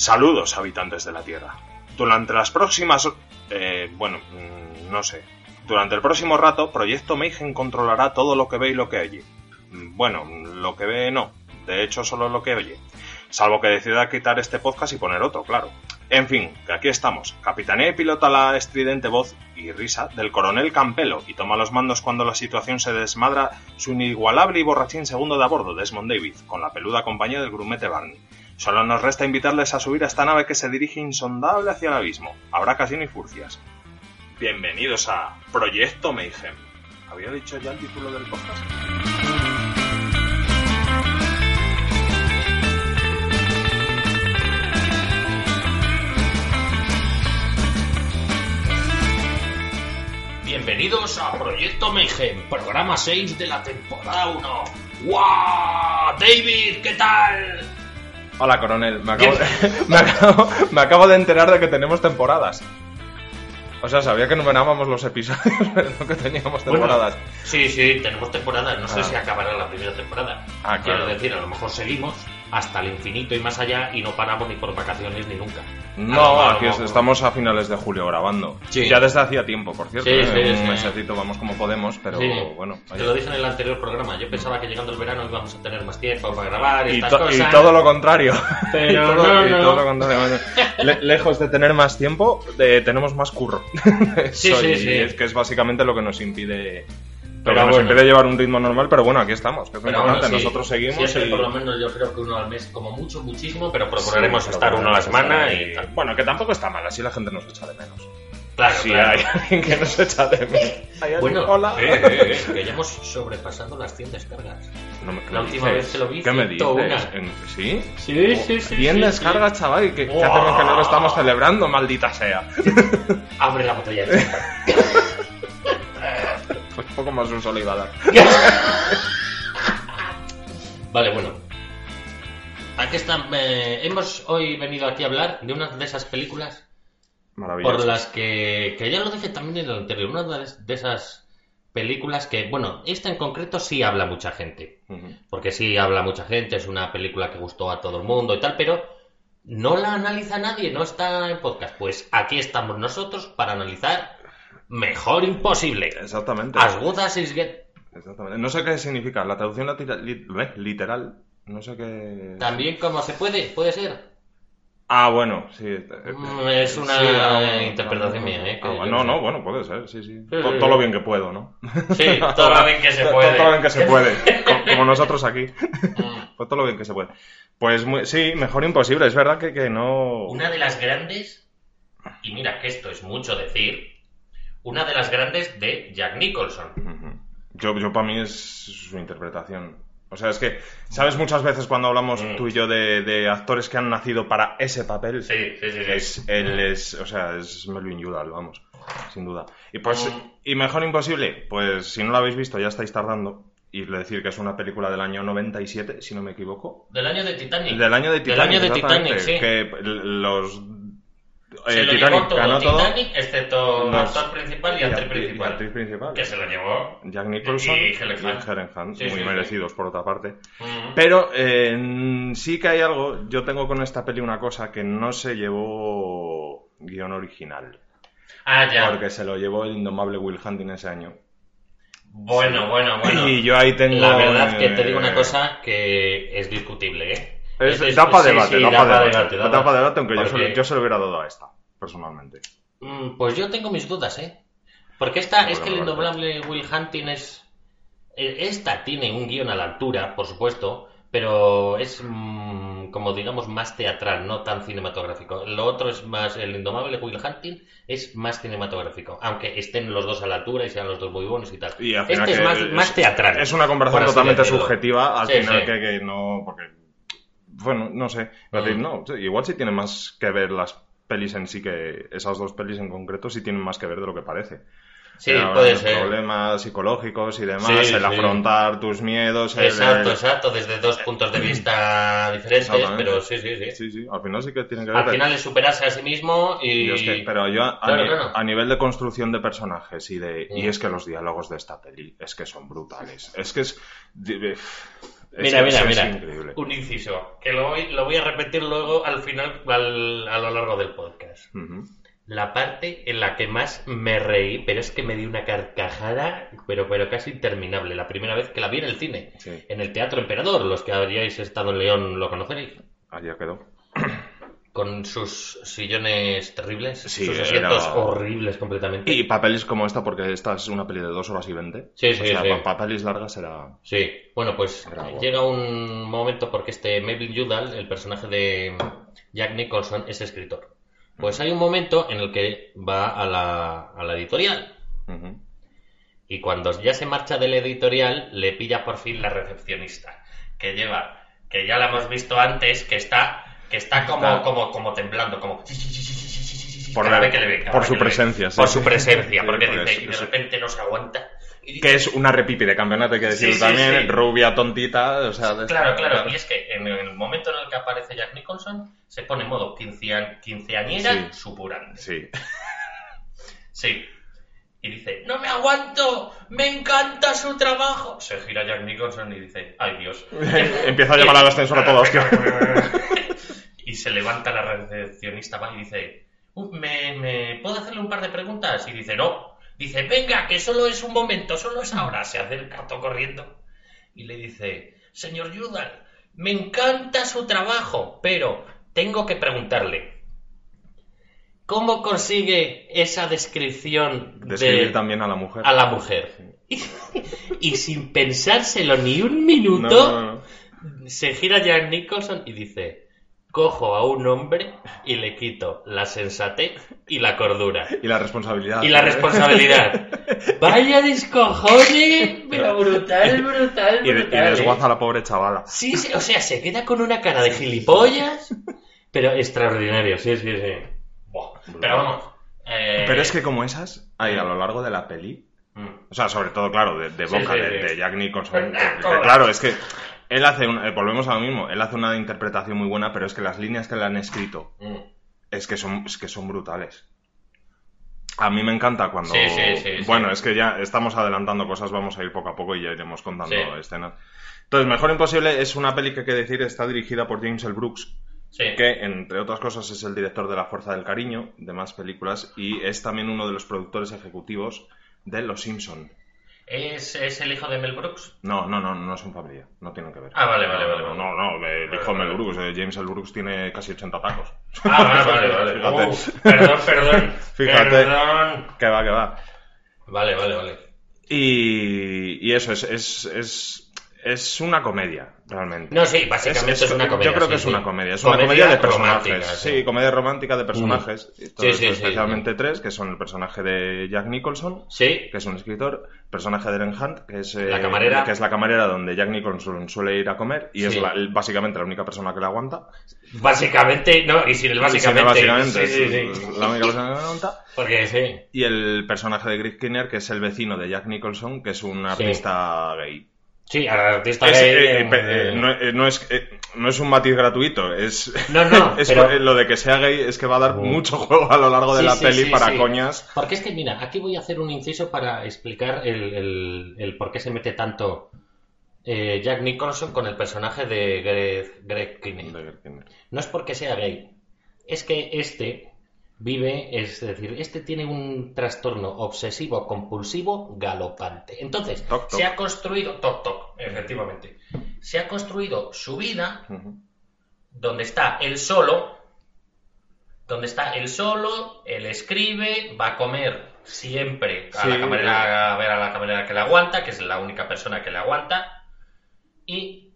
Saludos, habitantes de la Tierra. Durante las próximas... Eh, bueno, mm, no sé. Durante el próximo rato, Proyecto Mayhem controlará todo lo que ve y lo que oye. Mm, Bueno, lo que ve no. De hecho, solo lo que oye. Salvo que decida quitar este podcast y poner otro, claro. En fin, que aquí estamos. Capitanea y pilota la estridente voz y risa del coronel Campelo y toma los mandos cuando la situación se desmadra su inigualable y borrachín segundo de a bordo, Desmond David, con la peluda compañía del grumete Barney. Solo nos resta invitarles a subir a esta nave que se dirige insondable hacia el abismo. Habrá casi ni furcias. Bienvenidos a Proyecto Mayhem. ¿Había dicho ya el título del podcast? Bienvenidos a Proyecto Mayhem, programa 6 de la temporada 1. ¡Guau! David, ¿qué tal? Hola, coronel. Me acabo, de, me, acabo, me acabo de enterar de que tenemos temporadas. O sea, sabía que numerábamos los episodios, pero no que teníamos temporadas. Bueno, sí, sí, tenemos temporadas. No sé Ah. si acabará la primera temporada. Ah, Quiero decir, a lo mejor seguimos hasta el infinito y más allá y no paramos ni por vacaciones ni nunca. No, lo aquí mejor- estamos a finales de julio grabando. Sí. Ya desde hacía tiempo, por cierto. Sí, ¿eh? sí, un mesecito vamos como podemos, pero bueno. Te oye. lo dije en el anterior programa. Yo pensaba que llegando el verano íbamos a tener más tiempo para grabar y, estas to- y cosas. todo lo contrario. Pero todo, no, y no. todo lo contrario. Le- lejos de tener más tiempo, de- tenemos más curro. Sí, Eso, sí, sí. Es que es básicamente lo que nos impide. Pero que nos bueno. impide llevar un ritmo normal, pero bueno, aquí estamos. Que es lo Pero importante. bueno, sí, Nosotros seguimos siempre y. por lo menos yo creo que uno al mes, como mucho, muchísimo, pero procuraremos Sí, estar uno a la semana y ahí. tal. Bueno, que tampoco está mal, así la gente nos echa de menos. Claro, Si claro. hay alguien que nos echa de menos. Bueno, hola. eh, eh, eh, que ya hemos sobrepasado las 100 descargas. No me- ¿qué la última dices? vez que lo vi, ¿Qué me dices? 101. En- ¿Sí? Sí, sí, sí. 100 sí, descargas, sí. chaval, que, que Wow. hacemos que no lo estamos celebrando, maldita sea. Abre la botella de poco más un solo iba a dar. Vale, bueno. Aquí está. eh, hemos hoy venido aquí a hablar de una de esas películas por las que, que ya lo dije también en el anterior, una de esas películas que, bueno, esta en concreto sí habla mucha gente. Porque sí habla mucha gente, es una película que gustó a todo el mundo y tal, pero no la analiza nadie, no está en podcast. Pues aquí estamos nosotros para analizar Mejor Imposible. Exactamente. As good as it get. Exactamente. No sé qué significa. La traducción literal. No sé qué. También como se puede, puede ser. Ah, bueno, sí. eh, Mm, es una sí, interpretación ah, mía, ¿eh? ah, bueno, no no, bueno, puede ser, sí, sí. Sí, To- sí, todo lo bien que puedo, ¿no? Sí, todo lo bien que se puede. Todo lo bien que se puede. Como, como nosotros aquí. Mm. Pues todo lo bien que se puede. Pues muy- sí, mejor imposible. Es verdad que, que no. Una de las grandes, y mira que esto es mucho decir, una de las grandes de Jack Nicholson. Yo, yo para mí es su interpretación. O sea, es que, ¿sabes muchas veces cuando hablamos Mm. tú y yo de, de actores que han nacido para ese papel? Sí, sí, sí. sí. Es, él es, o sea, es Melvin Udall, vamos, sin duda. Y pues, Mm. y mejor imposible, pues si no lo habéis visto ya estáis tardando. Y decir que es una película del año 97, si no me equivoco. Del año de Titanic. Del año de Del Titanic. año de Titanic, sí. Que los... Se eh, lo Titanic llevó todo ganó todo. Titanic, excepto Los- actor principal y y actriz principal. y actriz principal. Que se lo llevó. Jack Nicholson Y Helen Hunt. Helen Hunt, Sí, muy sí, sí. merecidos por otra parte. Pero eh, sí que hay algo, yo tengo con esta peli una cosa que no se llevó guion original, Ah, ya. porque se lo llevó el indomable Will Hunting ese año. Bueno, bueno, bueno. Y yo ahí tengo... La verdad que te digo eh, una cosa que es discutible, ¿eh? Es, Es- da para sí, debate, sí, da da para pa' debate, debate, debate, aunque yo, se, porque- lo- yo se lo hubiera dado a esta, personalmente. Mm, Pues yo tengo mis dudas, ¿eh? Porque esta, es que el bueno. indomable Will Hunting es... eh, Esta tiene un guion a la altura, por supuesto, pero es mm, como digamos más teatral, no tan cinematográfico. Lo otro es más, el indomable Will Hunting es más cinematográfico, aunque estén los dos a la altura y sean los dos muy buenos y tal. Y este es más, más teatral. Es una conversación totalmente decirlo. subjetiva, al Sí, final sí. Que, que no... Porque, bueno, no sé. Decir, no, igual sí tiene más que ver las pelis en sí que esas dos pelis en concreto sí tienen más que ver de lo que parece. Sí, Pero puede los ser. Problemas psicológicos y demás, Sí, el sí. afrontar tus miedos, Exacto, el- exacto, desde dos puntos de vista diferentes, pero sí, sí, sí. Sí, sí, al final sí que tienen que ver. Al final es superarse a sí mismo y... yo es que- pero yo a, a Claro, ni- claro. a nivel de construcción de personajes y de y Mm. es que los diálogos de esta peli es que son brutales. Es que es de- Mira, mira, es mira. increíble. Un inciso, que lo voy, lo voy a repetir luego al final, al- a lo largo del podcast. La parte en la que más me reí, pero es que me di una carcajada, pero, pero casi interminable. La primera vez que la vi en el cine, Sí. en el Teatro Emperador. Los que habríais estado en León lo conoceréis. Ayer quedó. Con sus sillones terribles, Sí, sus era- asientos horribles completamente. Y papeles como esta, porque esta es una peli de dos horas y veinte. Sí, sí, o sea, sí. pa- papeles largas era... Sí, bueno, pues llega un momento porque este Melvin Udall, el personaje de Jack Nicholson, es escritor. Pues hay un momento en el que va a la, a la editorial y cuando ya se marcha de la editorial le pilla por fin la recepcionista que lleva, que ya la hemos visto antes, que está, que está como, como, como temblando, como Por cada la- vez que le ve, cada por vez su que le ve. presencia, sí, por su presencia, porque por dice, eso, y de repente no se aguanta. y dice, Que es una repipi de campeonato, hay que decirlo Sí, sí, también. sí. Rubia, tontita, o sea... de- Claro, claro, y es que en el momento en el que aparece Jack Nicholson se pone en modo quincean- quinceañera supurante. Sí. Sí. Y dice, no me aguanto, me encanta su trabajo. Se gira Jack Nicholson y dice, ay Dios. Empieza a llamar al ascensor a todos. Y se levanta la recepcionista va y dice, "Uh, ¿me, ¿me puedo hacerle un par de preguntas? Y dice, no. Dice, venga, que solo es un momento, solo es ahora. Se acerca todo corriendo y le dice, señor Judal, me encanta su trabajo, pero tengo que preguntarle, ¿cómo consigue esa descripción Describir de, también a la mujer. a la mujer? y sin pensárselo ni un minuto, No, no, no. se gira Jack Nicholson y dice, cojo a un hombre y le quito la sensatez y la cordura. Y la responsabilidad. Y la responsabilidad. Vaya descojone, pero brutal, brutal, Y, de- y brutal. ¿eh? desguaza a la pobre chavala. Sí, sí, o sea, se queda con una cara de gilipollas, pero extraordinario, sí, sí, sí. Buah, Pero vamos. eh, Pero es que como esas, hay a lo largo de la peli, mm, o sea, sobre todo, claro, de, boca sí, de, sí. de Jack Nicholson. Claro, es que él hace, un- eh, volvemos a lo mismo, él hace una interpretación muy buena, pero es que las líneas que le han escrito mm. es que son, es que son brutales. A mí me encanta cuando... Sí, sí, sí, bueno, es que ya estamos adelantando cosas, vamos a ir poco a poco y ya iremos contando escenas. Entonces, Mejor Imposible es una peli que hay que decir está dirigida por James L. Brooks, que entre otras cosas es el director de La Fuerza del Cariño, de más películas, y es también uno de los productores ejecutivos de Los Simpson. ¿Es, es el hijo de Mel Brooks? No, no, no, no son familia, no tienen que ver. Ah, vale, vale, vale, No, no, no, el hijo de Mel. Brooks, eh, James L. Brooks tiene casi 80 tacos. Ah, vale, vale, vale. Fíjate. Uh, perdón, perdón. Fíjate. Perdón. Que va, que va. Vale, vale, vale. Y, y eso, es, es, es, es una comedia, realmente. No, sí, básicamente es, una comedia. Yo creo sí, que es sí. una comedia. Es una comedia de personajes. sí. comedia romántica de personajes. Todo esto, sí, especialmente tres, que son el personaje de Jack Nicholson, Sí, que es un escritor, el personaje de Eren Hunt, que es, eh, La camarera. que es la camarera donde Jack Nicholson suele ir a comer y es la- básicamente la única persona que le aguanta. básicamente, no, y sin el básicamente. Sí, básicamente, sí, sí, es sí. la única persona que le aguanta. Porque sí. Y el personaje de Greg Kinnear, que es el vecino de Jack Nicholson, que es un artista gay. Sí, al artista Es, gay, eh, eh, eh, no, eh, no es, eh, no es un matiz gratuito, es, No, no, es pero- lo de que sea gay es que va a dar Mm. mucho juego a lo largo de Sí, la sí, peli sí, para sí. coñas. Porque es que, mira, aquí voy a hacer un inciso para explicar el, el- el por qué se mete tanto eh, Jack Nicholson con el personaje de Greg, Greg. No es porque sea gay, es que este vive, es decir, este tiene un trastorno obsesivo compulsivo galopante. Entonces, Toc, toc. se ha construido, toc toc, efectivamente, se ha construido su vida donde está él solo, donde está él solo, él escribe, va a comer siempre a Sí, la camarera, a ver a la camarera que le aguanta, que es la única persona que le aguanta, y,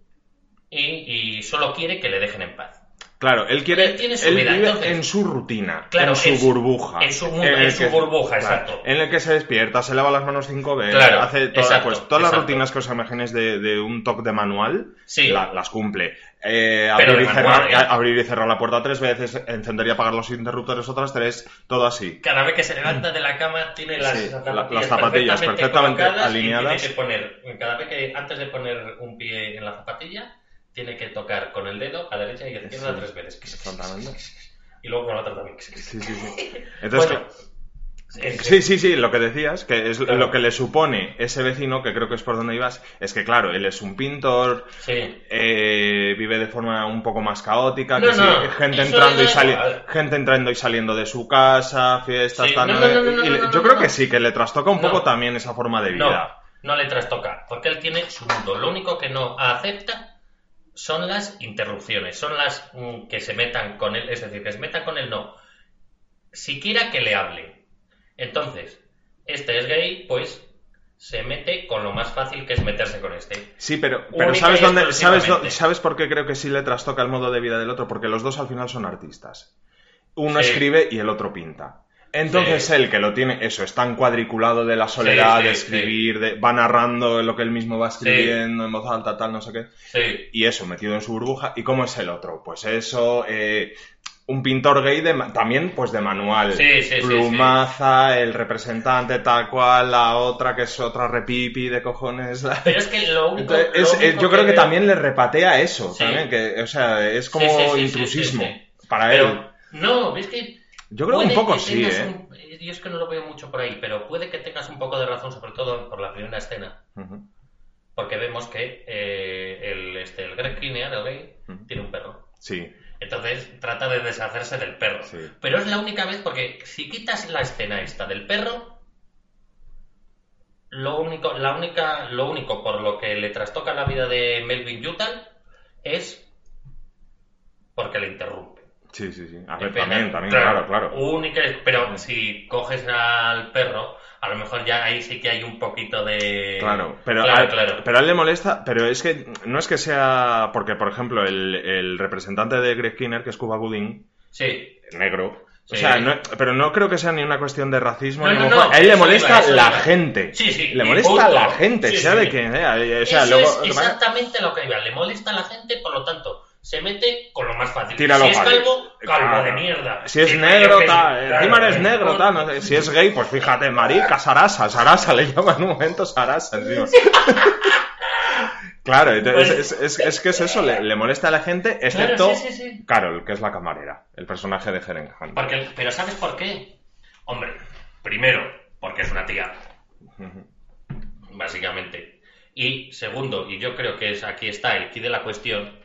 y, y solo quiere que le dejen en paz. Claro, él quiere. Él tiene su él vida, vive entonces. en su rutina, Claro, en su burbuja. en su mundo, en su que- burbuja, claro, exacto. En el que se despierta, se lava las manos cinco veces, Claro, hace toda- exacto, pues, todas las rutinas que os imaginéis de, de un toque de manual, Sí. la- las cumple. Eh, abrir, y cerrar, manual, a- abrir y cerrar la puerta tres veces, encender y apagar los interruptores otras tres, todo así. Cada vez que se levanta de la cama tiene las, Sí, zapatillas, la- las zapatillas perfectamente colocadas alineadas. Y tiene que poner, cada vez que antes de poner un pie en la zapatilla, tiene que tocar con el dedo a derecha y a izquierda Sí, tres veces. Exactamente. Y luego con la otra también. Sí, sí, sí. Entonces, Bueno, que- Es- Sí, sí, sí, lo que decías, que es Claro. lo que le supone ese vecino, que creo que es por donde ibas, es que claro, él es un pintor, Sí. eh, vive de forma un poco más caótica, No, que sí, no, gente entrando y da sali- igual. gente entrando y saliendo de su casa, fiestas, Sí, tal, no, no, no, no, no, y le- no, no, yo no, creo no. que sí, que le trastoca un No. poco también esa forma de No, vida. no le trastoca, porque él tiene su mundo. Lo único que no acepta son las interrupciones, son las mm, que se metan con él, es decir, que se metan con él no, siquiera que le hable. Entonces, este es gay, pues se mete con lo más fácil que es meterse con este. Sí, pero, pero ¿sabes dónde? ¿sabes, dó- exclusivamente. ¿Sabes por qué creo que sí le trastoca el modo de vida del otro? Porque los dos al final son artistas. Uno Sí. escribe y el otro pinta. Entonces Sí. él, que lo tiene, eso, es tan cuadriculado de la soledad, Sí, sí, de escribir, de- va narrando lo que él mismo va escribiendo en voz alta, tal, no sé qué. Sí, Y eso, metido en su burbuja. ¿Y cómo es el otro? Pues eso, eh, un pintor gay de, también, pues de manual. Sí, sí, sí, Plumaza, el representante tal cual, la otra que es otra repipi de cojones. la- pero es que lo único... entonces, lo es- único es- yo creo que veo- también le repatea eso, Sí. también, que, o sea, es como Sí, sí, sí, sí, intrusismo sí, sí. para Pero, él. no, ves que Yo creo que un poco que sí, ¿eh? un- yo es que no lo veo mucho por ahí, pero puede que tengas un poco de razón, sobre todo por la primera escena, porque vemos que eh, el, este, el Greg Kinnear, el gay, tiene un perro. Sí, Entonces trata de deshacerse del perro. Sí. Pero es la única vez porque si quitas la escena esta del perro, lo único, la única, lo único por lo que le trastoca la vida de Melvin Yutal es porque le interrumpe. Sí, sí, sí. A ver, también, también, claro, claro. Única, pero si coges al perro, a lo mejor ya ahí sí que hay un poquito de. Claro, pero, claro, a, claro. pero a él le molesta, pero es que no es que sea, porque por ejemplo el, el representante de Greg Kinner, que es Cuba Gooding, Sí, negro, o Sí. sea, no- pero no creo que sea ni una cuestión de racismo, No, ni no, a él le molesta iba, la iba. gente, Sí, sí, le molesta la gente, Sí, sea sí. de quien sea, o sea, luego es exactamente lo que iba. Le molesta a la gente, por lo tanto, se mete con lo más fácil. Tíralo si es calvo, calvo Claro. de mierda. Si es negro, yo qué sé, tal, encima eres eh, negro, tal, no sé. Si es gay, pues fíjate, marica, Sarasa, Sarasa, le llaman en un momento Sarasa encima. Claro, Pues- es, es- es que es eso, le, le molesta a la gente, excepto Claro, sí, sí, sí. Carol, que es la camarera, el personaje de Helen Hunt. Porque, pero ¿sabes por qué? Hombre, primero, porque es una tía, básicamente. Y segundo, y yo creo que es aquí está el key de la cuestión,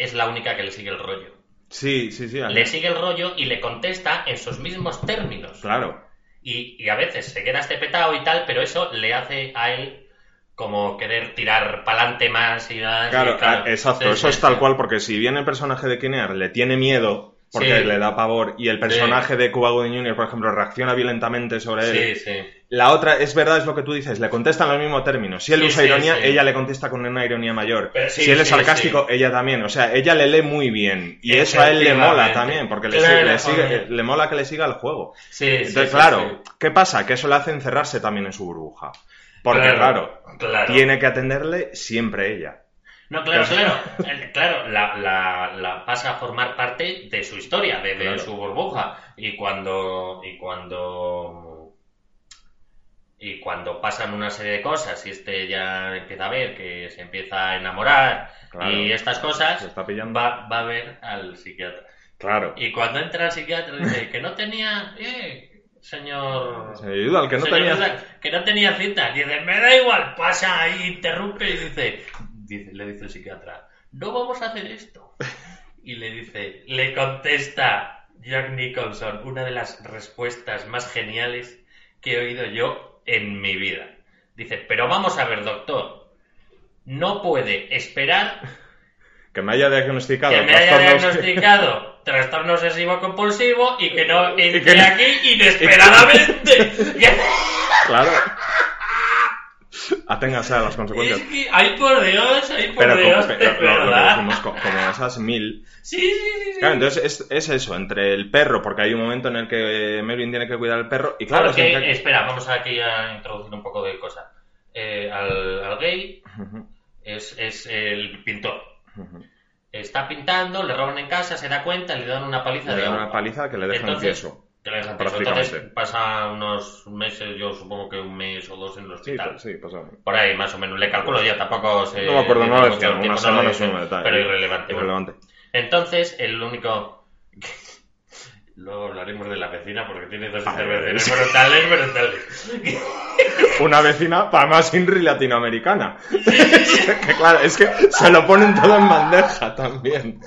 es la única que le sigue el rollo. Sí, sí, sí. Le sigue el rollo y le contesta en sus mismos términos. Claro. Y, y a veces se queda este petado y tal, pero eso le hace a él como querer tirar pa'lante más y más. y Claro, exacto, eso es tal cual, porque si bien el personaje de Kinnear le tiene miedo, porque Sí. le da pavor, y el personaje de Cuba Gooding Jr., por ejemplo, reacciona violentamente sobre él, Sí, sí. La otra, es verdad, es lo que tú dices, le contestan los mismos términos. Si él Sí, usa ironía, ella le contesta con una ironía mayor. Si él es sarcástico, ella también. O sea, ella le lee muy bien. Y eso a él le mola también, porque le, Claro, sigue- le, sigue- le mola que le siga el juego. Entonces, claro. ¿qué pasa? Que eso le hace encerrarse también en su burbuja. Porque, Claro, claro, claro. tiene que atenderle siempre ella. No, claro, claro. Claro, la, la- la pasa a formar parte de su historia, de, de Claro. su burbuja. Y cuando. Y cuando. Y cuando pasan una serie de cosas y este ya empieza a ver que se empieza a enamorar Claro. y estas cosas, está va, va a ver al psiquiatra. Claro. Y cuando entra al psiquiatra dice que no tenía, eh, señor... Se ayuda al que no señor tenía. Que no tenía cita. Dice, me da igual, pasa ahí, interrumpe y dice, dice, le dice el psiquiatra, no vamos a hacer esto. Y le dice, le contesta Jack Nicholson, una de las respuestas más geniales que he oído yo en mi vida. Dice, pero vamos a ver, doctor, no puede esperar Que me haya diagnosticado. que me haya diagnosticado trastorno obsesivo compulsivo y que no entre que no- aquí inesperadamente. Claro. Aténgase a las es consecuencias. que, ay por Dios, ay por Pero, Dios, como, de pero lo- lo que verdad. decimos, co- como esas mil. Sí, sí, sí. sí. Claro, entonces es, es eso, entre el perro, porque hay un momento en el que Melvin tiene que cuidar al perro, y claro, Porque, siempre- espera, vamos aquí a introducir un poco de cosa. Eh, al, al gay es, es el pintor. Está pintando, le roban en casa, se da cuenta, le dan una paliza Le de dan agua. una paliza que le dejan Entonces, que dejan tieso. Prácticamente. Entonces pasa unos meses, yo supongo que un mes o dos en el Sí, hospital. pues, sí, pasa. Por ahí, más o menos. Le calculo ya, tampoco sé. No me acuerdo, no lo tiempo, unas no dicen, un detalle. Pero irrelevante. bueno. Entonces, el único. Luego hablaremos de la vecina porque tiene dos intervenciones sí. brutales, brutales. Una vecina, para más Inri latinoamericana. que claro, es que se lo ponen todo en bandeja también.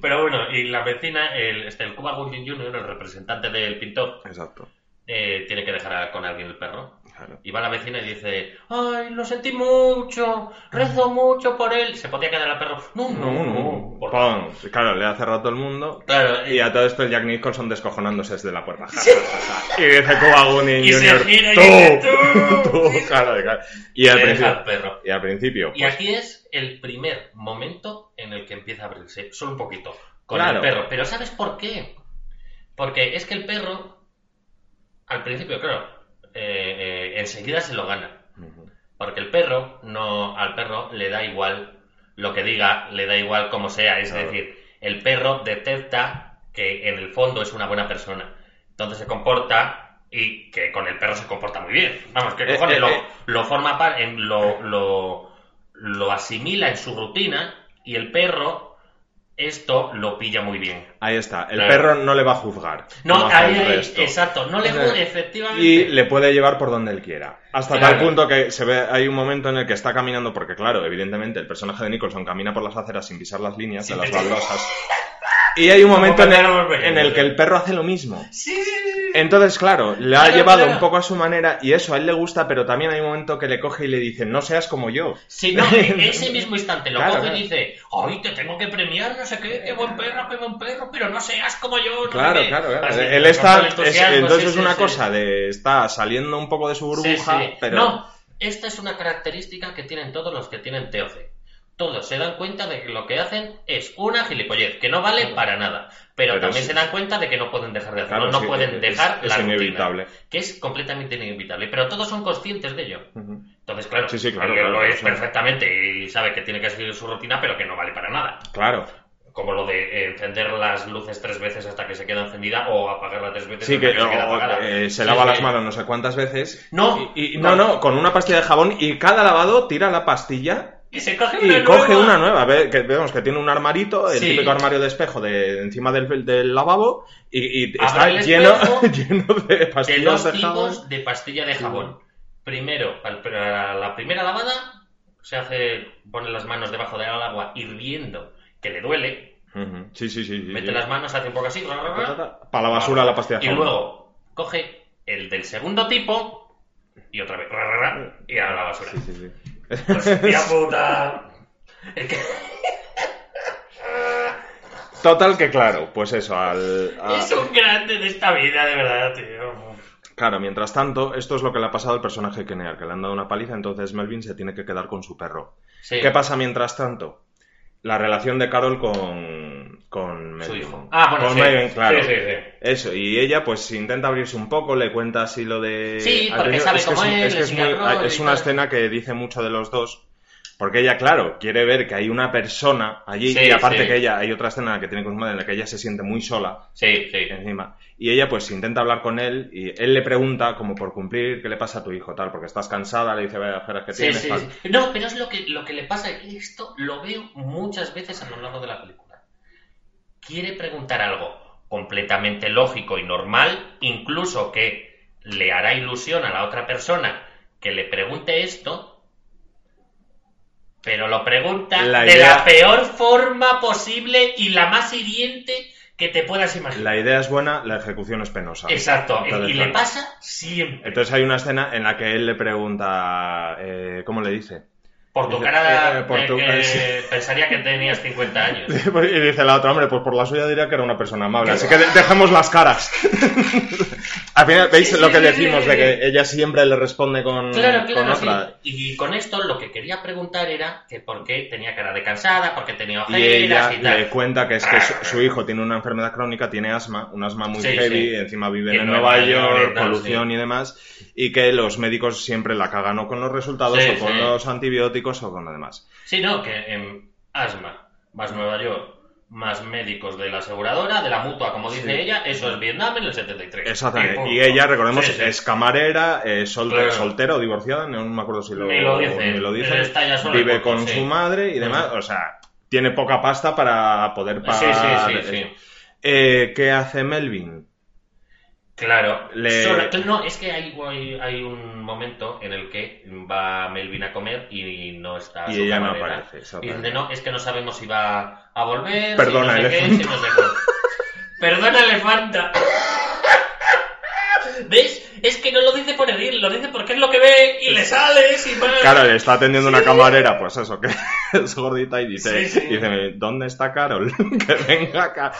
Pero bueno, y la vecina, el, este, el Cuba Gooding Jr., el representante del pintor, Exacto. eh, tiene que dejar con alguien el perro. Claro. Y va la vecina y dice, ay, lo sentí mucho, rezo mucho por él. Se podía quedar el perro. No, no, No, por Pon. Claro, le ha cerrado todo el mundo. Claro, Y a todo esto el Jack Nicholson descojonándose desde la puerta. y dice Cuba Gooding Y se Jr. gira y ¡Tú! "Tú". ¡Tú! Claro, claro. Y al principio. perro. Y al principio. Y pues, aquí es el primer momento en el que empieza a abrirse, solo un poquito, con Claro. el perro. Pero ¿sabes por qué? Porque es que el perro, al principio, claro, eh, eh, enseguida se lo gana. Porque el perro, no, al perro le da igual lo que diga, le da igual como sea. Es Claro. decir, el perro detecta que en el fondo es una buena persona. Entonces se comporta y que con el perro se comporta muy bien. Vamos, que Eh, cojones, lo, lo forma en, lo, lo, lo asimila en su rutina y el perro esto lo pilla muy bien. Ahí está. El Claro. perro no le va a juzgar. No, ahí, exacto, no le puede, efectivamente. Y le puede llevar por donde él quiera. Hasta Claro. tal punto que se ve, hay un momento en el que está caminando, porque claro, evidentemente el personaje de Nicholson camina por las aceras sin pisar las líneas de las baldosas. Y hay un momento en el, pequeños, en el que el perro hace lo mismo. Sí, sí, sí. Entonces, claro, le ha Claro, llevado claro. un poco a su manera y eso a él le gusta, pero también hay un momento que le coge y le dice, no seas como yo. Si no, en ese mismo instante lo Claro, coge y dice, ay, te tengo que premiar, no sé qué, qué buen perro, qué buen perro, pero no seas como yo. no Claro, sé qué". claro. Así, Él está, todo el es- entusiasmo, entonces sí, es sí, una sí. cosa de, está saliendo un poco de su Sí, burbuja, pero... No, esta es una característica que tienen todos los que tienen TOC. Todos se dan cuenta de que lo que hacen es una gilipollez, que no vale para nada. Pero, Pero también sí. se dan cuenta de que no pueden dejar de hacerlo, Claro, no sí, pueden es- dejar es la rutina, inevitable. que es completamente inevitable. Pero todos son conscientes de ello. Entonces, claro, Sí, claro, claro, lo es perfectamente y sabe que tiene que seguir su rutina, pero que no vale para nada. Claro. Como lo de eh, encender las luces tres veces hasta que se queda encendida o apagarla tres veces Sí, hasta que se queda apagada. eh, se Sí, lava sí. las manos no sé cuántas veces. No, Y, y- no, no, con una pastilla de jabón y cada lavado tira la pastilla Y se coge y una coge nueva. una nueva. Ve- que vemos que tiene un armarito, el Sí. típico armario de espejo de encima del, del lavabo y, está lleno, lleno de de pastillas dos de, jabón. tipos de pastilla de jabón. Primero, al- para la primera lavada, se hace, pone las manos debajo del agua hirviendo, que le duele. Sí, sí, sí. sí, mete sí. las manos, hace un poco así, ra, Para la basura la pastilla y luego coge el del segundo tipo y otra vez, y a la basura. Sí, sí, sí. Hostia puta. Es que Total que claro, pues eso, al... a- es un grande de esta vida, de verdad, tío. Claro, mientras tanto, esto es lo que le ha pasado al personaje Kenea, que le han dado una paliza, entonces Melvin se tiene que quedar con su perro. Sí, ¿Qué pasa mientras tanto? La relación de Carol con, con su hijo. Ah, bueno, Con sí. Claro. Sí, sí, sí. Eso, y ella pues intenta abrirse un poco, le cuenta así lo de... Sí, porque sabe es que cómo es, él, es que le es, sigue muy- el rollo es y una escena que dice mucho de los dos, porque ella, claro, quiere ver que hay una persona allí, Sí, y aparte sí. que ella, hay otra escena que tiene con su madre en la que ella se siente muy sola, Sí, sí. encima. Y ella pues intenta hablar con él y él le pregunta como por cumplir qué le pasa a tu hijo, tal, porque estás cansada, le dice, vaya ojeras que Sí, tienes, sí, tal. sí. No, pero es lo que, lo que le pasa, esto lo veo muchas veces a lo largo de la película. Quiere preguntar algo completamente lógico y normal, incluso que le hará ilusión a la otra persona que le pregunte esto, pero lo pregunta La de la peor forma posible y la más hiriente que te puedas imaginar. La idea es buena, la ejecución es penosa. Exacto, Entonces, y le pasa siempre. Entonces hay una escena en la que él le pregunta, eh, ¿cómo le dice? Por tu cara eh, por eh, tu- que eh, sí. pensaría que tenías 50 años. Y dice la otra, hombre, pues por la suya diría que era una persona amable, así que de- dejemos las caras. Al final, ¿veis Sí, lo que decimos de que ella siempre le responde con, Claro, con claro, otra? sí. Y con esto lo que quería preguntar era que por qué tenía cara de cansada, por qué tenía Y ella ojeras y, tal. le cuenta que es que su, su hijo tiene una enfermedad crónica, tiene asma, un asma muy heavy, encima viven En Nueva York polución y demás, y que los médicos siempre la cagan o con los resultados o con los antibióticos o con lo demás. Sí, no, que en asma, más Nueva York, más médicos de la aseguradora, de la mutua, como dice Sí. ella, eso es Vietnam en el 73. Exactamente. punto. Y ella, recordemos, Sí, sí. es camarera, eh, sol- Claro. soltera o divorciada, no me acuerdo si lo, lo dice. ni lo dice. Vive con su madre y demás. O sea, tiene poca pasta para poder Sí, sí, pagar. sí, sí. Eh, ¿Qué hace Melvin? Claro. Le- Solo- no, es que hay, hay, hay un momento en el que va Melvin a comer y no está Y su ella no camarera. aparece, Y dice, no, es que no sabemos si va a volver, Perdona, si no sé qué, si no sé cuánto". Perdona, elefanta. ¿Ves? Es que no lo dice por herir, lo dice porque es lo que ve y le sale sin más. Claro, le está atendiendo una camarera, pues eso, que es gordita y dice, Sí, sí. dice, ¿dónde está Carol? que venga acá.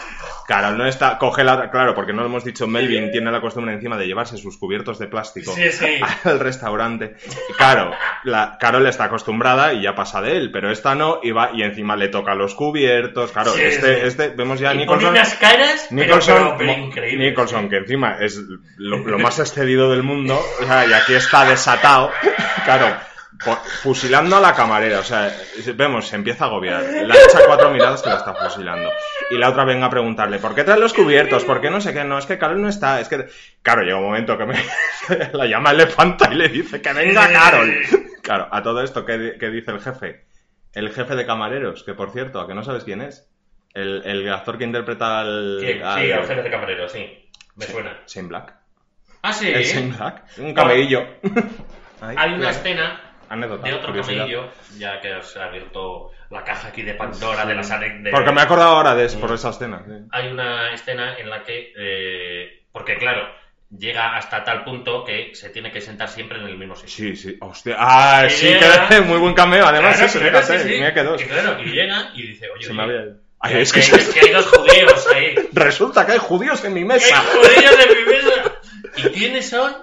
Carol no está, coge la, claro, porque no lo hemos dicho, Melvin tiene la costumbre encima de llevarse sus cubiertos de plástico Sí, sí. al restaurante. Claro, la, Carol está acostumbrada y ya pasa de él, pero esta no, y va, y encima le toca los cubiertos, claro, Sí, este, sí. este, vemos ya Y Nicholson. unas caras, pero- Nicholson, pero, pero increíbles. Nicholson, que encima es lo, lo más excedido del mundo, o sea, y aquí está desatado, claro, fusilando a la camarera, o sea, vemos, se empieza a agobiar, la echa cuatro miradas que la está fusilando, y la otra venga a preguntarle, ¿por qué traes los cubiertos? ¿Por qué no sé qué? No, es que Carol no está, es que, claro, llega un momento que me la llama elefanta y le dice que venga Carol. Claro, a todo esto, ¿qué, di- qué dice el jefe? El jefe de camareros, que por cierto, ¿a que no sabes quién es? El, el actor que interpreta al... Sí, sí, el jefe de camarero, sí. Me suena. Shane Black. Ah, sí. El Shane Black. Un camello. Ahí, Hay una claro. escena Anécdota, de otro camello, ya que os ha abierto la caja aquí de Pandora de las anécdotas. Porque me he acordado ahora de por esa escena. sí. Hay una escena en la que, eh, porque claro, llega hasta tal punto que se tiene que sentar siempre en el mismo sitio. Sí, sí. Hostia. Ah, sí, Idea. que muy buen cameo. Además, Claro, eso, claro, sí, sí. mira que dos. Y claro, y llega y dice, oye, Se me había... Ay, es que, que, que hay dos judíos ahí. resulta que hay judíos en mi ¡Que hay mesa. judíos de mi mesa! ¿Y quiénes son?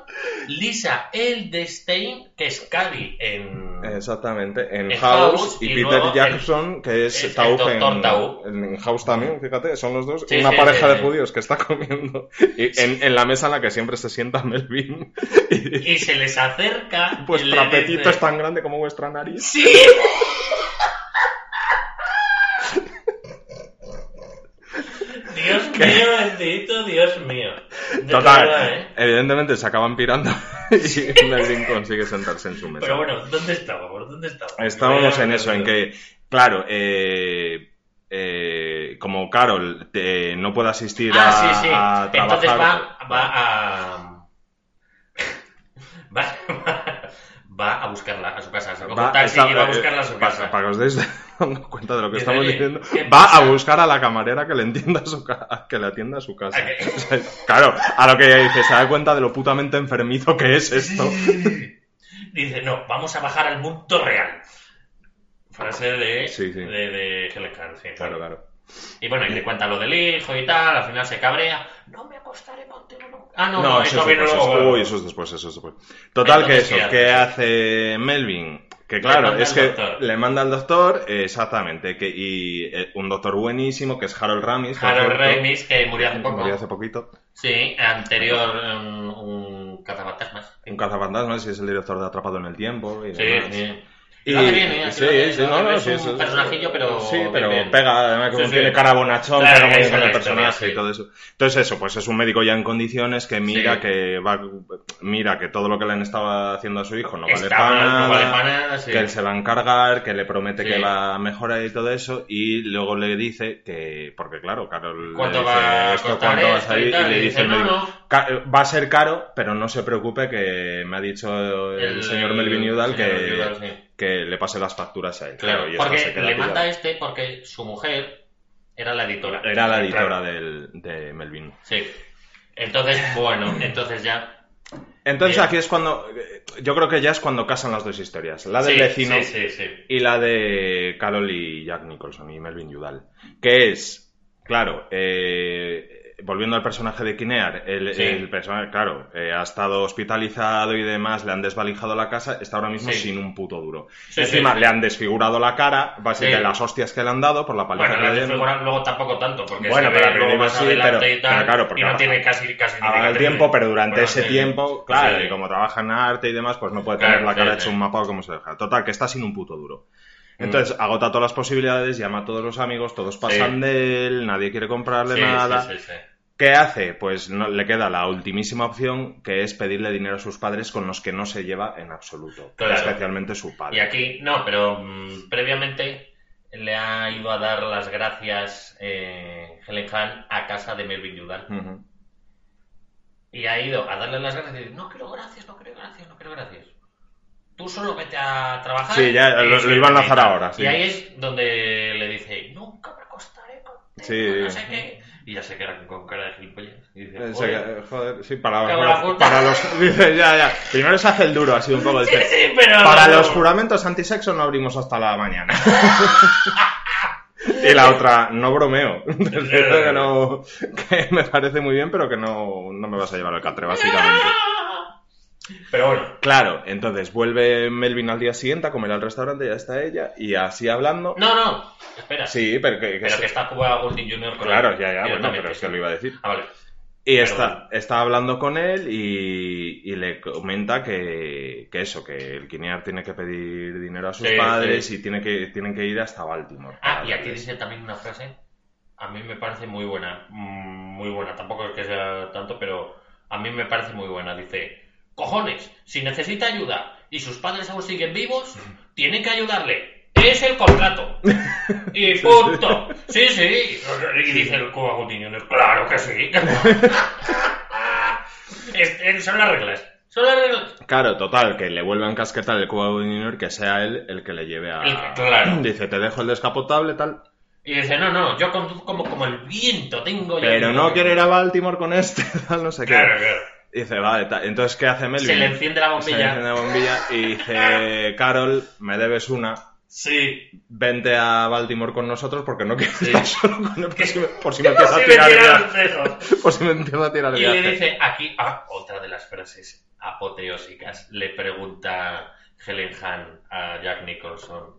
Lisa Eldestein, que es Cady en... Exactamente, en En House, House, y, y Peter Jackson, que es, es el en, en House también, fíjate, son los dos, Sí, una sí, pareja sí, de judíos que está comiendo y en, en la mesa en la que siempre se sienta Melvin. Y, Y se les acerca vuestro le apetito es tan grande como vuestra nariz. ¡Sí! Dios mío, bendito, Dios mío. De verdad, Total, ¿eh? evidentemente se acaban pirando y Melvin consigue sentarse en su mesa. Pero bueno, ¿dónde estábamos? ¿Dónde estábamos? Estábamos en a- eso, en que, claro, eh, eh, como Carol eh, no puede asistir a, Ah, sí, sí. a Entonces va, va a... Va, va a buscarla a su casa. Se coge un taxi y va a eh, buscarla a su para- casa. Para que os deis cuenta de lo que estamos "Oye, diciendo, ¿qué va pasa?". a buscar a la camarera que le entienda su que le atienda a su casa. ¿A qué? O sea, claro, a lo que ella dice, se da cuenta de lo putamente enfermizo que es esto. Dice, no, vamos a bajar al mundo real. Frase de, Sí, sí. de, de Helen sí. Claro, claro. Y bueno, y le cuenta lo del hijo y tal, al final se cabrea. No me acostaré contigo nunca. Ah, no, no, eso eso es viene luego. eso- uy, eso es después, eso es después. Total, que eso, ¿qué ¿qué hace? Melvin? Que claro, es que doctor. le manda al doctor, exactamente, que, y eh, un doctor buenísimo, que es Harold Ramis. Harold cierto. Ramis, que murió hace poco. Murió hace poquito. Sí, anterior un, un cazafantasmas. Un cazafantasmas, y es el director de Atrapado en el Tiempo. Y Sí, demás. sí. Y, Lo hace bien, ¿eh? sí, sí, no, no, es sí, un personajillo, pero Sí, pero bien. pega, además como Sí, sí. tiene cara bonachón, Claro, pega muy bien con el personaje sí. y todo eso. Entonces eso, pues es un médico ya en condiciones que mira que va, mira que todo lo que le han estado haciendo a su hijo no vale Está para nada, no vale para que él se va a encargar, que le promete que va a mejorar y todo eso, y luego le dice que, porque claro, Carol le ¿Cuánto dice, va a "¿Esto costar cuánto va a esto y salir?", y, tal? le dice el "No, médico, no". "Ca- va a ser caro, pero no se preocupe que me ha dicho el, señor Melvin Udall que. Que le pase las facturas a él. Claro, y porque se queda le manda este porque su mujer era la editora. Era la editora Claro, del, de Melvin. Sí. Entonces, bueno, entonces ya. Entonces Bien. aquí es cuando, yo creo que ya es cuando casan las dos historias, la del sí, vecino Sí, sí, sí. y la de Carol y Jack Nicholson y Melvin Udall, que es, claro, eh, volviendo al personaje de Kinear, el, Sí. el personaje, claro, eh, ha estado hospitalizado y demás, le han desvalijado la casa, está ahora mismo Sí. sin un puto duro. Sí, Encima le han desfigurado la cara, básicamente las hostias que le han dado por la paliza Bueno, que le desfiguran luego tampoco tanto, porque Bueno, pero principio más pero- y tal, pero claro, porque y no tiene casi, casi el tiempo, pero durante Bueno, ese tiempo, claro, y como trabaja en arte y demás, pues no puede Claro, tener la cara sí. un mapa o como se deja. Total, que está sin un puto duro. Entonces, agota todas las posibilidades, llama a todos los amigos, todos pasan Sí. de él, nadie quiere comprarle Sí, nada. sí, sí, sí. ¿Qué hace? Pues no, le queda la ultimísima opción, que es pedirle dinero a sus padres con los que no se lleva en absoluto. Claro. Especialmente su padre. Y aquí, no, pero mm, previamente le ha ido a dar las gracias eh, Helen Hahn a casa de Melvin Yudan. Ujú. Y ha ido a darle las gracias y dice, no quiero gracias, no quiero gracias, no quiero gracias. Tú solo vete a trabajar. Sí, ya, lo- lo iban a organiza". ahora, sí. Y ahí es donde le dice, nunca me acostaré contigo, Sí. no sé qué. Y ya se queda con cara de gilipollas. Y dice, Eh, "Joder". sí, para, para, los. Dice, ya, ya. Primero se hace el duro, así un poco. Sí, dice, sí, pero... Para los juramentos antisexo no abrimos hasta la mañana. y la otra, no bromeo. Que, no, que me parece muy bien, pero que no, no me vas a llevar al catre, básicamente. Pero bueno, Claro, entonces vuelve Melvin al día siguiente a comer al restaurante, ya está ella, y así hablando. no, no, espera. Sí, pero que, que pero se- que está Cuba Golding Jr. con Claro, él, ya, ya, bueno, pero es que lo iba a decir. Ah, vale. Y Pero está, bueno. está hablando con él y, y le comenta que, que eso, que el Kinear tiene que pedir dinero a sus Sí, padres sí. y tiene que, tienen que ir hasta Baltimore. Ah, y aquí dice también una frase, a mí me parece muy buena, mm, muy buena, tampoco es que sea tanto, pero a mí me parece muy buena. Dice, cojones, si necesita ayuda y sus padres aún siguen vivos, tienen que ayudarle. Es el contrato. Y punto. Sí, sí. Y dice el Cuba Jr., claro que sí. Es- es- son las reglas. Son las reglas. Claro, total, que le vuelvan a encasquetar el Cuba Junior que sea él el que le lleve a... Claro. Dice, te dejo el descapotable, tal. Y dice, no, no, yo conduzco como, como el viento, tengo. Pero no quiere ir a Baltimore con este, tal, no sé qué. Claro, claro. Dice, vale. Entonces, ¿qué hace Melvin? Se le enciende la Se le bombilla. enciende la bombilla y dice, Carol, me debes una. Sí. Vente a Baltimore con nosotros porque no quiero estar solo con él por si me, por si me empieza Sí, a me tirar el tira viaje. Por si me empieza a tirar el Y le viaje. dice aquí, ah, otra de las frases apoteósicas. Le pregunta Helen Hahn a Jack Nicholson.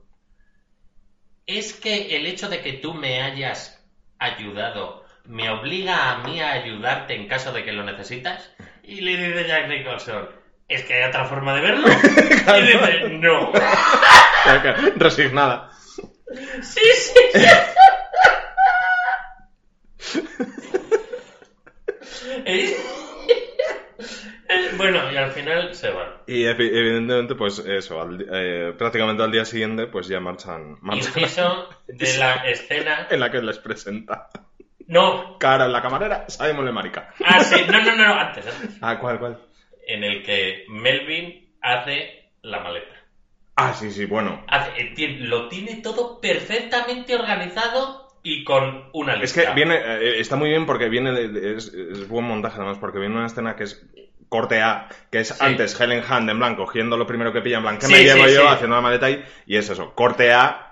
¿Es que el hecho de que tú me hayas ayudado me obliga a mí a ayudarte en caso de que lo necesitas? Y le dice Jack Nicholson, ¿es que hay otra forma de verlo? Y dice, no. Resignada. Sí, sí. Eh, bueno, y al final se van. Y evi- evidentemente, pues eso, al eh, prácticamente al día siguiente, pues ya marchan, marchan Inciso de la escena. en la que les presenta. No. Cara en la camarera, Le Marica. Ah, sí. No, no, no, no, antes, antes. Ah, ¿cuál, cuál? En el que Melvin hace la maleta. Ah, sí, sí, bueno. Hace- eh, lo tiene todo perfectamente organizado y con una Es lista. que viene, eh, está muy bien porque viene, de- es, es buen montaje además, porque viene una escena que es corte A, que es Sí. antes Helen Hunt en blanco, cogiendo lo primero que pilla en blanco, que Sí, me llevo sí, yo haciendo la maleta ahí, y es eso, corte A,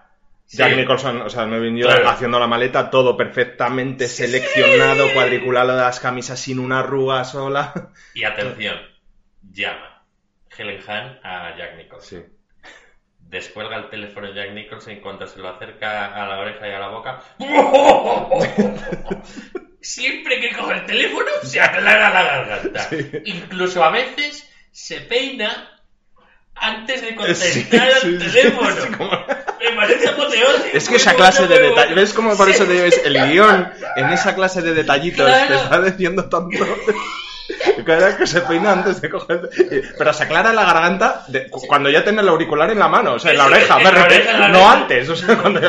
Jack Sí. Nicholson, o sea, Melvin yo Claro. haciendo la maleta, todo perfectamente seleccionado, cuadriculado de las camisas sin una arruga sola. Y atención, llama Helen Hahn a Jack Nicholson. Sí. Descuelga el teléfono Jack Nicholson y cuando se lo acerca a la oreja y a la boca. Siempre que coge el teléfono se aclara la garganta. Incluso a veces se peina antes de contestar sí, al sí, teléfono. sí, como- Me parece apoteósico. Es que esa clase de detalles. ¿ves cómo por eso te ves el guion? En esa clase de detallitos Claro. te está diciendo tanto. Cada que se peina antes de coger. Pero se aclara la garganta de- cuando ya tiene el auricular en la mano, o sea, en la oreja, en la oreja, en la no oreja. antes. O sea, cuando...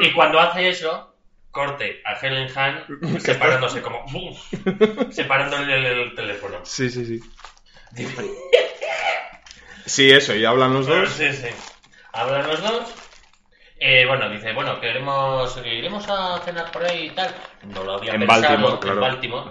Y cuando hace eso, corte a Helen Hahn separándose como. separándole el, el teléfono. Sí, sí, sí. Sí, eso, y hablan los dos. Sí, sí. Hablan los dos. Eh, bueno, dice, bueno, queremos, iremos a cenar por ahí y tal. No lo había En pensado, Baltimore, en claro. Baltimore.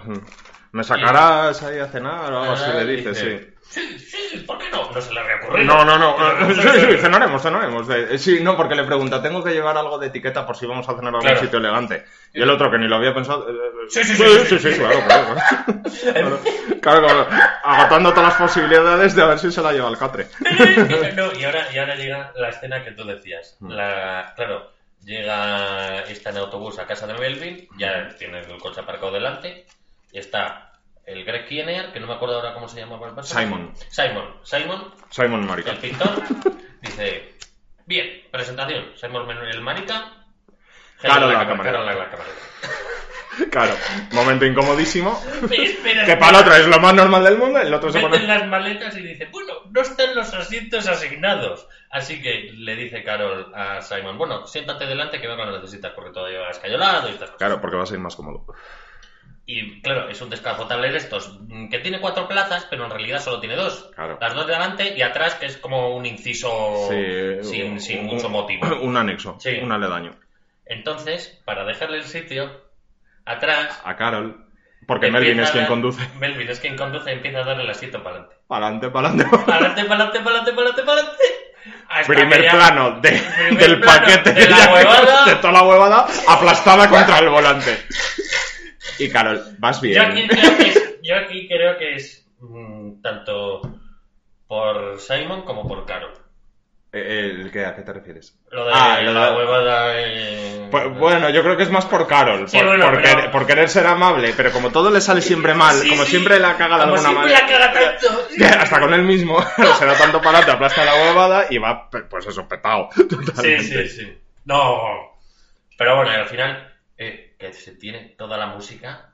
¿Me sacarás ahí a cenar o algo así? Ah, Le dice, dice, sí. Sí, sí, ¿por qué no? No se le había ocurrido. No, no, no. Sí, sí, cenaremos, cenaremos. Eh, Sí, no, porque le pregunta, tengo que llevar algo de etiqueta por si vamos a cenar a algún Claro. sitio elegante. Y el otro, que ni lo había pensado. eh, Sí, sí, sí, sí, sí, sí, sí, claro, claro. Claro, claro, claro, agotando todas las posibilidades de a ver si se la lleva al catre. No, y ahora, y ahora llega la escena que tú decías. Mm. La, claro, llega, está en autobús a casa de Melvin, ya tiene el coche aparcado delante, y está el Greg Kinnear, que no me acuerdo ahora cómo se llamaba el personaje. Simon. Simon. Simon, Simon Marica. el pintor, dice, bien, presentación, Simon Men- el marica, Claro, la camarera. Carol la camarera. Claro, momento incomodísimo. Espera, Que para el otro es lo más normal del mundo, el otro se pone... las maletas y dice, bueno, no están los asientos asignados. Así que le dice Carol a Simon, bueno, siéntate delante que no lo necesitas porque todavía vas cayolado y estas cosas. Claro, porque va a ser más cómodo. Y claro, es un descapotable de estos mm, que tiene cuatro plazas, pero en realidad solo tiene dos. Claro. Las dos de delante y atrás, que es como un inciso Sí, sin, un- sin un- mucho motivo. Un anexo, Sí. un aledaño. Entonces, para dejarle el sitio, atrás... A Carol, porque Melvin es quien conduce. Melvin es quien conduce y empieza a darle el asiento para adelante. Para adelante, para adelante. Para adelante, para adelante, para adelante, para adelante, para adelante. Hasta Primer ya- plano de- Primer del plano paquete de la huevada. de toda la huevada aplastada contra el volante. Y Carol, vas bien. Yo aquí creo que es, yo aquí creo que es mm, tanto por Simon como por Carol. Eh, ¿El qué? ¿A qué te refieres? Lo de Ah, la de- huevada. eh, Pues, bueno, yo creo que es más por Carol, Sí, por, bueno, por pero- querer, por querer ser amable, pero como todo le sale siempre mal, Sí, como sí. siempre la caga de Como alguna manera. la caga tanto. Hasta con él mismo se da tanto para adelante, aplasta la huevada y va, pues eso, petado. Sí, sí, sí. No. Pero bueno, al final, eh, que se tiene toda la música.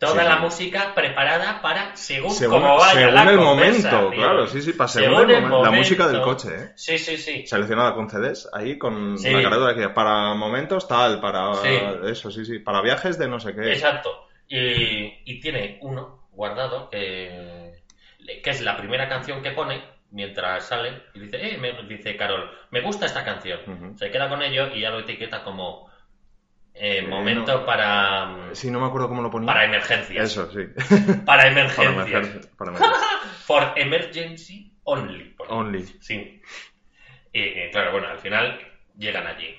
Toda Sí. la música preparada para según, Según, como vaya según la el momento, claro, sí, sí, para según, Según el el momento. La música del coche, ¿eh? Sí, sí, sí. Seleccionada con CDs, ahí con Sí. la carátula que para momentos tal, para eso, sí, sí, para viajes de no sé qué. Exacto. Y, y tiene uno guardado que, que es la primera canción que pone mientras sale y dice, eh, me, dice Carol, me gusta esta canción. Se queda con ello y ya lo etiqueta como eh, Eh, momento no. para, Sí, no me acuerdo cómo lo ponía. para emergencias. Eso, sí. Para para emergencias. Para emergencias. For emergency only. Only. Sí. Y, claro, bueno, al final llegan allí.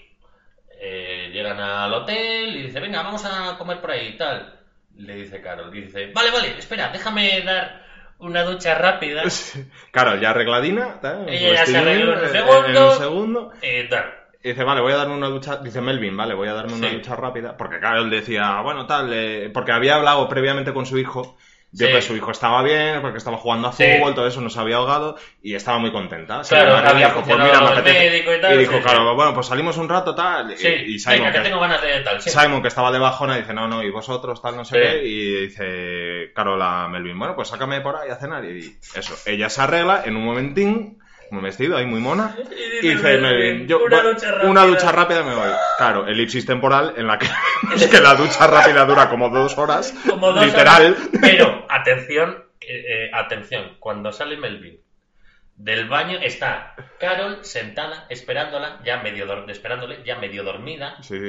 Eh, llegan al hotel y dice, venga, vamos a comer por ahí y tal. Le dice Carol, dice, vale, vale, espera, déjame dar una ducha rápida. Claro, ya arregladina. tal, Ella ya se arregló en un eh, segundo. en un segundo. Eh, tal. Y dice, vale, voy a darme una ducha. Dice Melvin, vale, voy a darme una Sí. ducha rápida. Porque claro, él decía, bueno, tal. eh, porque había hablado previamente con su hijo. De Sí. que su hijo estaba bien, porque estaba jugando a Sí. fútbol, todo eso, no se había ahogado. Y estaba muy contenta. Se Claro, había dijo, pues mira, me apetece. y tal, dijo, sí, claro, sí. bueno, pues salimos un rato, tal. y- Sí, y, Simon, venga, que que, tengo ganas de tal. Sí. Simon, que estaba de bajona, dice, no, no, y vosotros, tal, no sé Sí. qué. Y dice, Carol a Melvin, bueno, pues sácame por ahí a cenar. Y eso, ella se arregla en un momentín, un vestido ahí muy mona. Y Y dice Melvin, yo, una ducha rápida. una ducha rápida me voy. Claro, elipsis temporal en la que, es que la ducha rápida dura como dos horas. Como dos literal. horas. Pero, atención, eh, eh, atención, cuando sale Melvin del baño está Carol sentada esperándola, ya medio esperándole, ya medio dormida, Sí.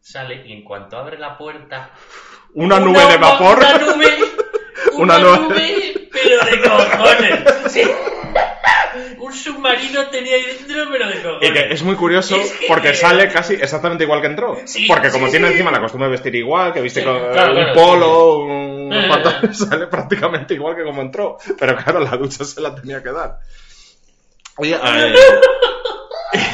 sale y en cuanto abre la puerta Una nube de vapor. Una nube, una, Una nube. nube, pero de cojones. Sí. Un submarino tenía ahí dentro, pero de cojones. Y que es muy curioso Es que- porque sale casi exactamente igual que entró. Sí, porque como sí, tiene sí. encima la costumbre de vestir igual, que viste con claro, un claro, polo, un pantalón, sale prácticamente igual que como entró. Pero claro, la ducha se la tenía que dar. Oye, eh,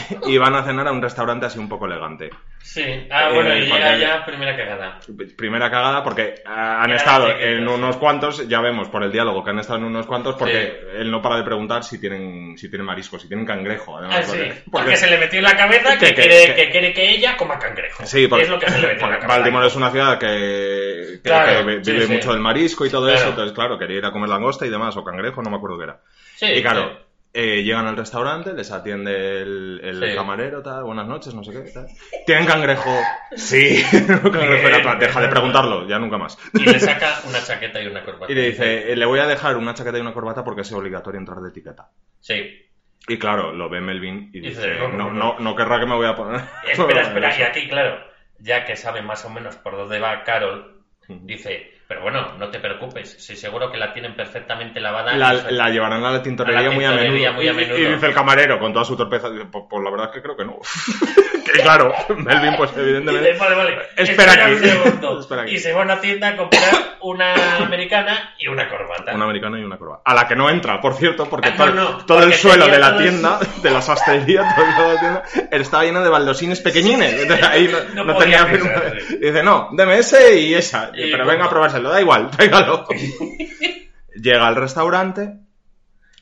y van a cenar a un restaurante así un poco elegante. Sí, ah, bueno, Eh, y llega ya primera cagada. Primera cagada porque ah, han estado en unos cuantos, ya vemos por el diálogo que han estado en unos cuantos, porque Sí. él no para de preguntar si tienen, si tienen marisco, si tienen cangrejo. Además, Ah, sí, porque- porque se le metió en la cabeza que, quiere, que- que quiere que ella coma cangrejo. Sí, porque, es lo que se le metió en la cabeza. Baltimore es una ciudad que, Claro, vive sí. mucho del marisco y todo Claro. eso, entonces claro, quería ir a comer langosta y demás, o cangrejo, no me acuerdo qué era. Sí, y claro. Eh, llegan al restaurante, les atiende el, el Sí. camarero, tal, buenas noches, no sé qué, tal. ¿Tienen cangrejo? Sí, cangrejo era deja de preguntarlo, ya nunca más. Y le saca una chaqueta y una corbata. Y le dice, eh, le voy a dejar una chaqueta y una corbata porque es obligatorio entrar de etiqueta. Sí. Y claro, lo ve Melvin y Dice, dice, no, no, no, no, no querrá que me voy a poner. Espera, espera, y aquí, claro, ya que sabe más o menos por dónde va Carol, dice, pero bueno, no te preocupes, si seguro que la tienen perfectamente lavada. La, se- la llevarán a la tintorería, A la muy, a tintorería muy a menudo. Y, dice el camarero con toda su torpeza, dice, pues, pues la verdad es que creo que no. que claro, Melvin pues Dice, evidentemente... vale, vale, Espera aquí. un segundo. Espera aquí. Y se va a una tienda a comprar una americana y una corbata. Un americano y una corbata. A la que no entra, por cierto, porque Ah, todo, no, no, todo el suelo de la tienda, de la sastrería, todo el suelo de la tienda, estaba lleno de baldosines pequeñines. Ahí no, tenía firma. sí. Dice, no, deme ese y esa. Y pero venga a probárselo, da igual, tráigalo. Llega al restaurante.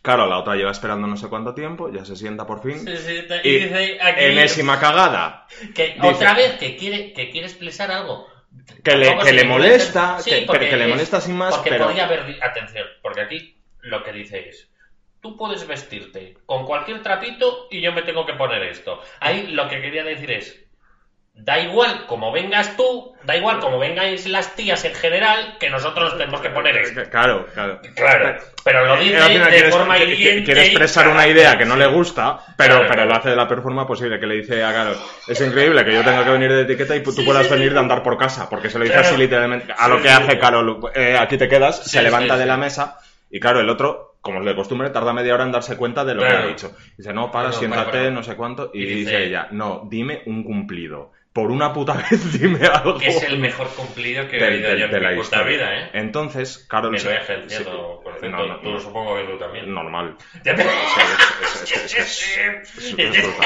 Claro, la otra lleva esperando no sé cuánto tiempo, ya se sienta por fin. Y, Y dice aquí enésima cagada. que dice- otra vez que quiere, que quiere expresar algo que le, que le le molesta, Sí, que, pero que le es- molesta sin más, Porque pero... podría haber... Atención, porque aquí lo que dice es... Tú puedes vestirte con cualquier trapito y yo me tengo que poner esto. Ahí lo que quería decir es... Da igual como vengas tú, da igual como vengáis las tías en general, que nosotros nos tenemos que poner esto. Claro, claro. Claro, pero lo dice Él al final de forma hiriente quiere y expresar una idea que no le gusta, pero, Claro. pero lo hace de la peor forma posible, que le dice a Carol, es increíble que yo tenga que venir de etiqueta y tú puedas venir de andar por casa, porque se lo dice Claro. así literalmente, a lo que hace. Carol, eh, aquí te quedas, se levanta de la mesa, y claro, el otro, como es de costumbre, tarda media hora en darse cuenta de lo que ha dicho. Dice, no, para, no, siéntate, para, para. no sé cuánto, y, Y dice, dice- ella, no, dime un cumplido. Por una puta vez dime algo. Que es el mejor cumplido que he oído yo en la mi puta vida, ¿eh? Entonces, Carol Me lo he ejercido, por cierto. no, no, tú no. supongo que tú también. normal. Ya te-.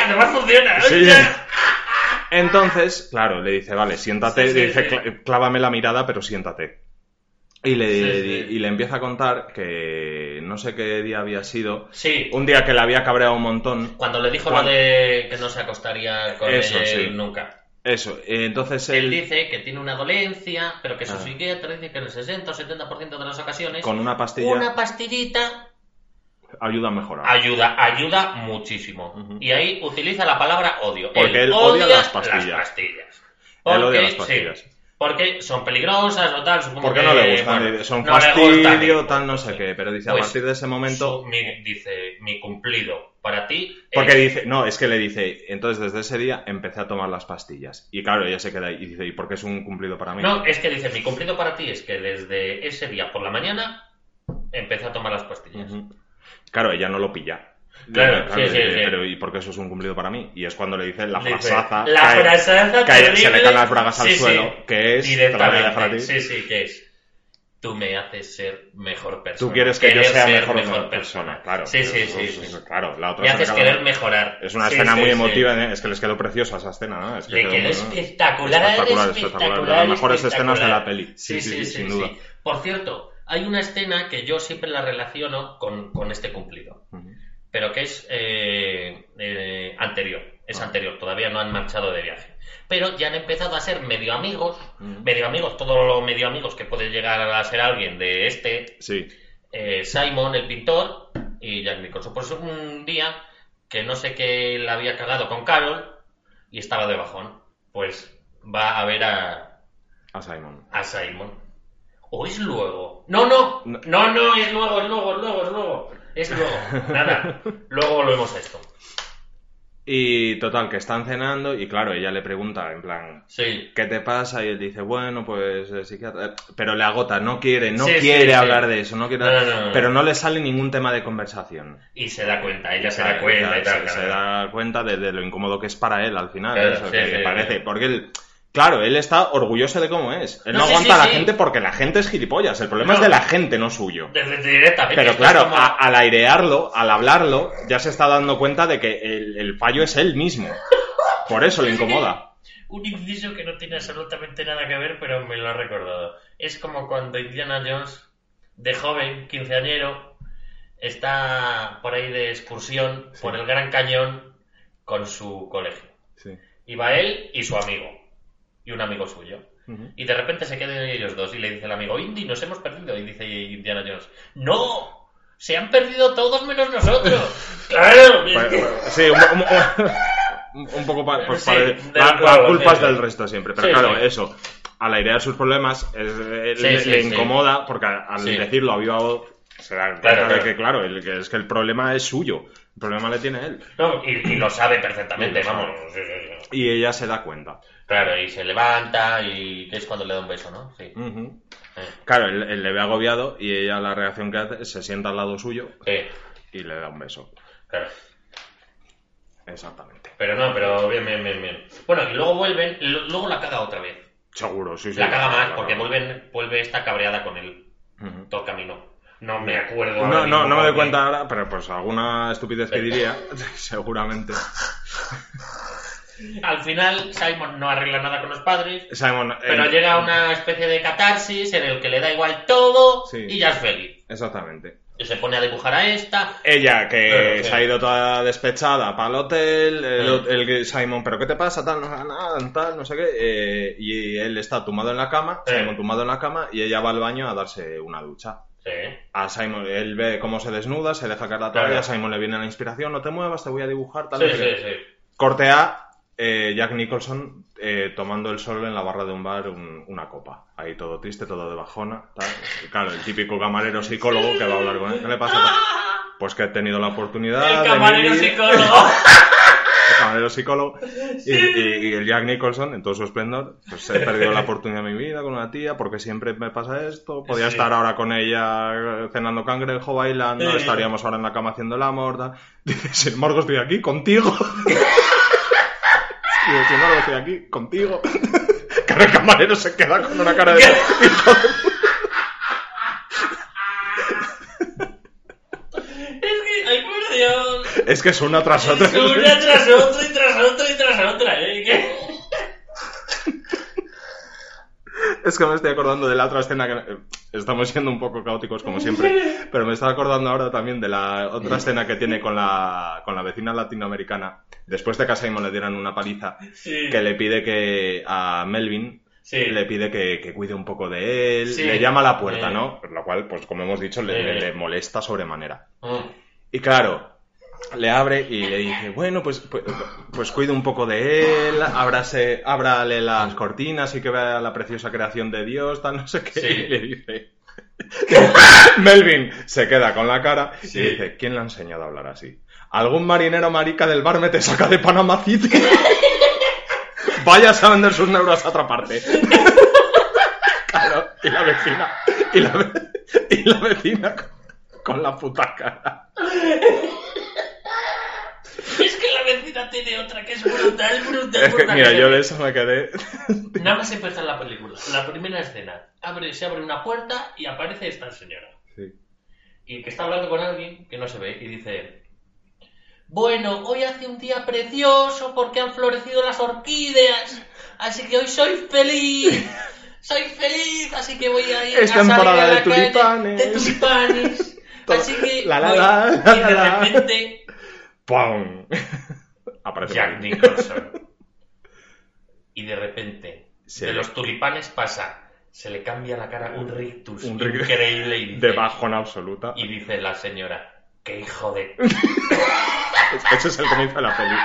Además funciona. Sí. Entonces, claro, le dice, vale, siéntate, Sí, sí, dice, sí. "Cla- clávame la mirada, pero siéntate. Y le, y le empieza a contar que no sé qué día había sido, Sí, un día que le había cabreado un montón. cuando le dijo Cuando- lo de que no se acostaría con Eso, él nunca. Eso, entonces Él él, dice que tiene una dolencia, pero que su Ah. psiquiatra dice que en el 60 o 70% de las ocasiones con una pastilla una pastillita ayuda a mejorar. ayuda, ayuda muchísimo. Ujú. Y ahí utiliza la palabra odio. Porque él odia las pastillas. pastillas. Él odia Porque, las pastillas. sí, porque son peligrosas o tal, supongo Porque que, no le gustan, bueno, son no fastidio, gustan. tal, no sé Sí. qué. Pero dice, a Pues, partir de ese momento. Su- mi- dice, mi cumplido para ti Porque es- dice, no, es que le dice, entonces desde ese día empecé a tomar las pastillas. Y claro, ella se queda ahí y dice, ¿y por qué es un cumplido para mí? No, es que dice, mi cumplido para ti es que desde ese día por la mañana empecé a tomar las pastillas. Claro, ella no lo pilla. Claro, Dice, sí, sí, sí. Pero ¿y por qué eso es un cumplido para mí? Y es cuando le dice la frasaza. La que- frasaza que se le caen las bragas al suelo, que es, Directamente. Sí, sí, que es. Tú me haces ser mejor persona. Tú quieres que yo sea mejor, persona. Claro. Sí, sí, Eso- sí. Claro, la otra Me haces querer mejorar. Es una Sí, escena muy emotiva, ¿eh? es que les quedó preciosa esa escena, ¿no? Es que Le quedó espectacular, espectacular, espectacular, espectacular, de las mejores escenas de la peli. Sí, sí, sí, sin sí. duda. Por cierto, hay una escena que yo siempre la relaciono con, con este cumplido, pero que es eh, eh, anterior. Es Ah. anterior, todavía no han marchado de viaje. Pero ya han empezado a ser medio amigos, medio amigos, todo lo medio amigos que puede llegar a ser alguien de este, Sí. eh, Simon, el pintor, y Jack Nicholson. Pues un día que no sé qué le había cagado con Carol y estaba de bajón, pues va a ver a, A Simon. a Simon. ¿O es luego? No, no, No. no, no, es luego, es luego, es luego, es luego. Es luego. Nada, luego volvemos a esto. Y total, que están cenando y claro, ella le pregunta en plan, Sí, ¿qué te pasa? Y él dice, bueno, pues eh, psiquiatra. Pero le agota, no quiere, no Sí, quiere sí. hablar de eso, no quiere. No, no, no, no. Pero no le sale ningún tema de conversación. y se da cuenta, ella se da cuenta y se, tal. se claro. da cuenta de, de lo incómodo que es para él al final. Claro, eso, que parece. Porque él. Claro, él está orgulloso de cómo es. Él no, No, sí, aguanta sí, a la sí. gente porque la gente es gilipollas. El problema es de la gente, no suyo. Directamente. Pero claro, como- a- al airearlo, al hablarlo, ya se está dando cuenta de que el, el fallo es él mismo. Por eso le incomoda. Un inciso que no tiene absolutamente nada que ver, pero me lo ha recordado. Es como cuando Indiana Jones, de joven, quinceañero, está por ahí de excursión por el Gran Cañón con su colegio. Y va él y su amigo. Y un amigo suyo. Y de repente se quedan ellos dos y le dice el amigo, Indy, nos hemos perdido. Y dice Indiana Jones, ¡No! Se han perdido todos menos nosotros. claro. sí, un, un- un- un poco pa- pues, Sí, para- del la, la es resto siempre. Pero Sí, claro, eso, al airear sus problemas, es- eh, le, incomoda porque al decirlo a viva voz se da cuenta Claro, de claro. que, claro, el, que es que el problema es suyo. El problema le tiene él. No, y, y lo sabe perfectamente, vamos. sí, sí, sí. Y ella se da cuenta. Claro, y se levanta y es cuando le da un beso, ¿no? Sí. Eh, Claro, él, él le ve agobiado y ella la reacción que hace es se sienta al lado suyo eh, y le da un beso. claro. Exactamente. Pero no, pero bien, bien, bien, bien. Bueno, y luego vuelven, luego la caga otra vez. Seguro, sí, sí. La caga más, porque vuelven, vuelve esta cabreada con él todo el camino. No me acuerdo. ahora No, no, no me doy cuenta ahora, pero pues alguna estupidez que diría, seguramente. Al final, Simon no arregla nada con los padres, Simon, pero el- llega a una especie de catarsis en el que le da igual todo Sí. y ya es feliz. Exactamente. se pone a dibujar a esta. Ella que se ha ido toda despechada para el hotel, el, Sí. el que- Simon, ¿pero qué te pasa? Tal, no, nada, tal, no sé qué. eh, y él está tumbado en la cama. Simon tumbado en la cama, y ella va al baño a darse una ducha. Sí. A Simon, él ve cómo se desnuda, se deja caer la Claro. toalla, a Simon le viene la inspiración, no te muevas, te voy a dibujar, tal. Sí, sí, sí. Corte A, eh, Jack Nicholson eh, tomando el sol en la barra de un bar un- una copa. Ahí todo triste, todo de bajona. Tal. Claro, el típico camarero psicólogo que va a hablar con él. ¿Qué le pasa? Pues que he tenido la oportunidad. El de camarero vivir- psicólogo. el camarero psicólogo. Y, y- y el Jack Nicholson, en todo su esplendor, pues he perdido la oportunidad de mi vida con una tía porque siempre me pasa esto. Podía Sí. estar ahora con ella eh, cenando cangrejo, bailando, Sí. estaríamos ahora en la cama haciendo el amor. tal. Dice, sin embargo, estoy aquí contigo. Digo, sin embargo, estoy aquí contigo. Claro, el camarero se queda con una cara de... Es que es una tras otra. Es una tras otra y tras otra y tras otra, ¿eh? ¿Qué? Es que me estoy acordando de la otra escena que... eh, Estamos siendo un poco caóticos como siempre, pero me estaba acordando ahora también de la otra escena que tiene con la, con la vecina latinoamericana, después de que a Simon le dieran una paliza, Sí. que le pide que a Melvin Sí. le pide que, que cuide un poco de él, Sí. le llama a la puerta, Sí. ¿no? Lo cual, pues como hemos dicho, le, Sí. le- le molesta sobremanera. Mm. Y claro, le abre y le dice, bueno, pues, pues, pues cuide un poco de él, ábrase, ábrale las cortinas y que vea la preciosa creación de Dios, tal, no sé qué. Sí. Y le dice... Melvin se queda con la cara Sí. y dice, ¿quién le ha enseñado a hablar así? ¿Algún marinero marica del bar me te saca de Panama City? Vayas a vender sus neuros a otra parte. claro, y la vecina, y la, y la vecina con- con la puta cara. Es que la vecina tiene otra que es brutal, brutal. Es que, brutal. mira, yo de eso me quedé. Nada más empezar la película. La primera escena. Abre, se abre una puerta y aparece esta señora. Sí. Y que está hablando con alguien que no se ve y dice... Bueno, hoy hace un día precioso porque han florecido las orquídeas. Así que hoy soy feliz. Soy feliz, así que voy a ir Es a salir temporada a la de calle tulipanes. De tulipanes. Así que la, la, voy- la, y de repente ¡Pum! Aparece Jack. Nicholson. Y de repente, Sí. de los tulipanes pasa, se le cambia la cara un rictus Un increíble y dice, De bajona absoluta. y dice la señora, qué hijo de... Ese es el comienzo de la peli.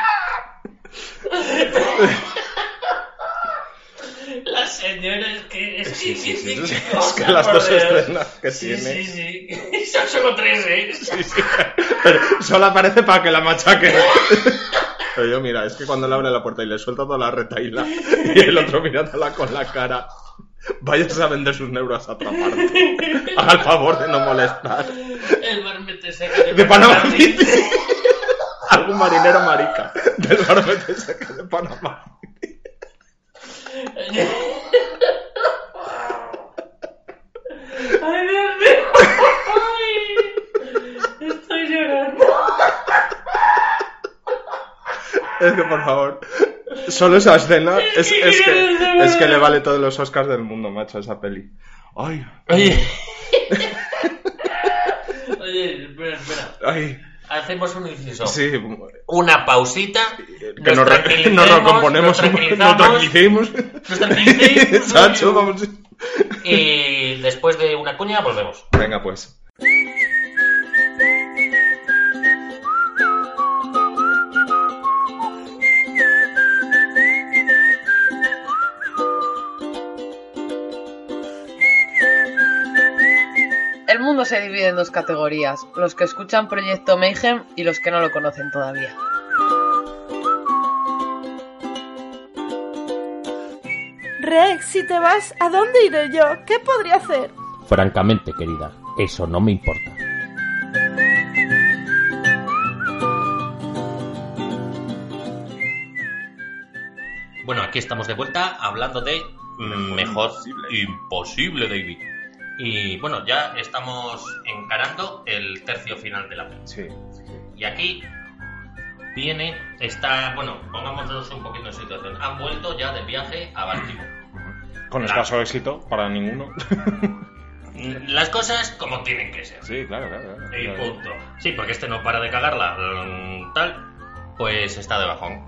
La señora es que... Es Sí, que, sí, sí, es que las dos escenas que tiene. Sí, sí, Son solo tres, ¿eh? Sí, sí. Pero solo aparece para que la machaque. Pero yo, mira, es que cuando le abre la puerta y le suelta toda la retaila y el otro mirándola con la cara, vayas a vender sus neuros a otra parte. Haga el favor de no molestar. El barbete seco de, De Panamá City. Algún marinero marica del barbete de Panamá. Ay, Dios mío. Ay, estoy llorando. Es que, por favor, solo esa escena es, es que, es que le vale todos los Oscars del mundo, macho, esa peli. Ay, Oye. Oye, espera, espera. ay, Hacemos un inciso. sí, Una pausita. que nos, tranquilicemos, nos recomponemos, nos nos tranquilizamos, tranquilicemos. nos tranquilicemos, Chacho, vamos. Y después de una cuña volvemos. Venga, pues. Mundo se divide en dos categorías, los que escuchan Proyecto Mayhem y los que no lo conocen todavía. Rex, si te vas, ¿a dónde iré yo? ¿Qué podría hacer? Francamente, querida, eso no me importa. Bueno, aquí estamos de vuelta hablando de mejor Imposible. imposible, David. Y bueno, ya estamos encarando el tercio final de la película. Sí. Y aquí viene, está, bueno, pongámonos un poquito en situación. Han vuelto ya del viaje a Baltimore. Con La- escaso éxito para ninguno. Las cosas como tienen que ser. Sí, claro, claro. claro. Y punto. Sí, porque este no para de cagarla. mm, Tal, pues está de bajón.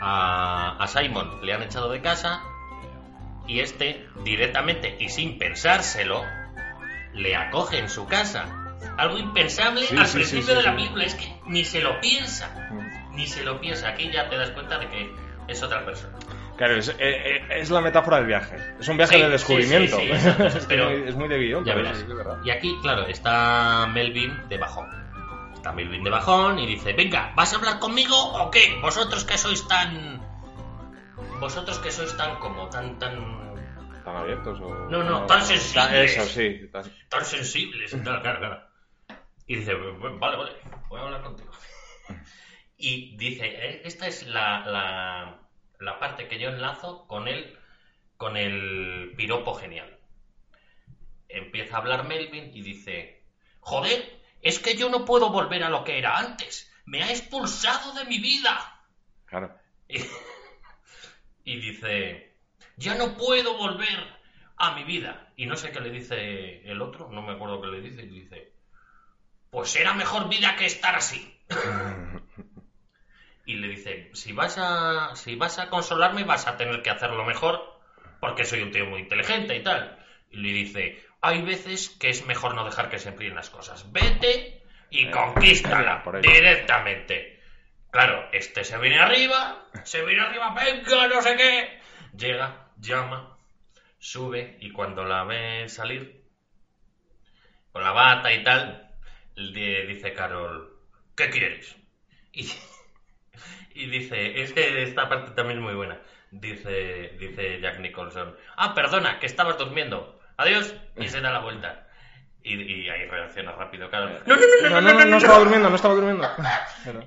A Simon le han echado de casa y este, directamente y sin pensárselo, le acoge en su casa. Algo impensable Sí, al sí, principio sí, de la película. Es que ni se lo piensa. Ujú. Ni se lo piensa. Aquí ya te das cuenta de que es otra persona. Claro, es, eh, eh, es la metáfora del viaje. Es un viaje de descubrimiento. exacto. es, Pero- es muy- de guion, Ya verás. es, es verdad. Y aquí, claro, está Melvin de bajón. Está Melvin de bajón y dice, venga, ¿vas a hablar conmigo o qué? Vosotros que sois tan... Vosotros que sois tan como, tan, tan... ¿Están abiertos o.? No, no, tan sensibles. Eso, sí. tan- tan sensibles y tal, claro, claro. Y dice, "Bueno, vale, vale, voy a hablar contigo. Y dice, "Eh, esta es la, la, la parte que yo enlazo con el, con el piropo genial. Empieza a hablar Melvin y dice, joder, es que yo no puedo volver a lo que era antes. Me ha expulsado de mi vida. Claro. Y, dice, ya no puedo volver a mi vida. Y no sé qué le dice el otro, no me acuerdo qué le dice, y dice, pues era mejor vida que estar así. y le dice, si vas a, si vas a consolarme vas a tener que hacerlo mejor, porque soy un tío muy inteligente y tal. Y le dice, hay veces que es mejor no dejar que se enfríen las cosas. Vete y Eh, conquístala directamente. Claro, este se viene arriba, se viene arriba, venga, no sé qué. Llega, llama, sube y cuando la ve salir, con la bata y tal, le dice Carol, ¿qué quieres? Y, dice, es que esta parte también es muy buena. Dice, dice Jack Nicholson, ah, perdona, que estabas durmiendo. Adiós. Y se da la vuelta. Y, y ahí reacciona rápido, Carol. No, no, no, No, no, no, no estaba durmiendo, no estaba durmiendo.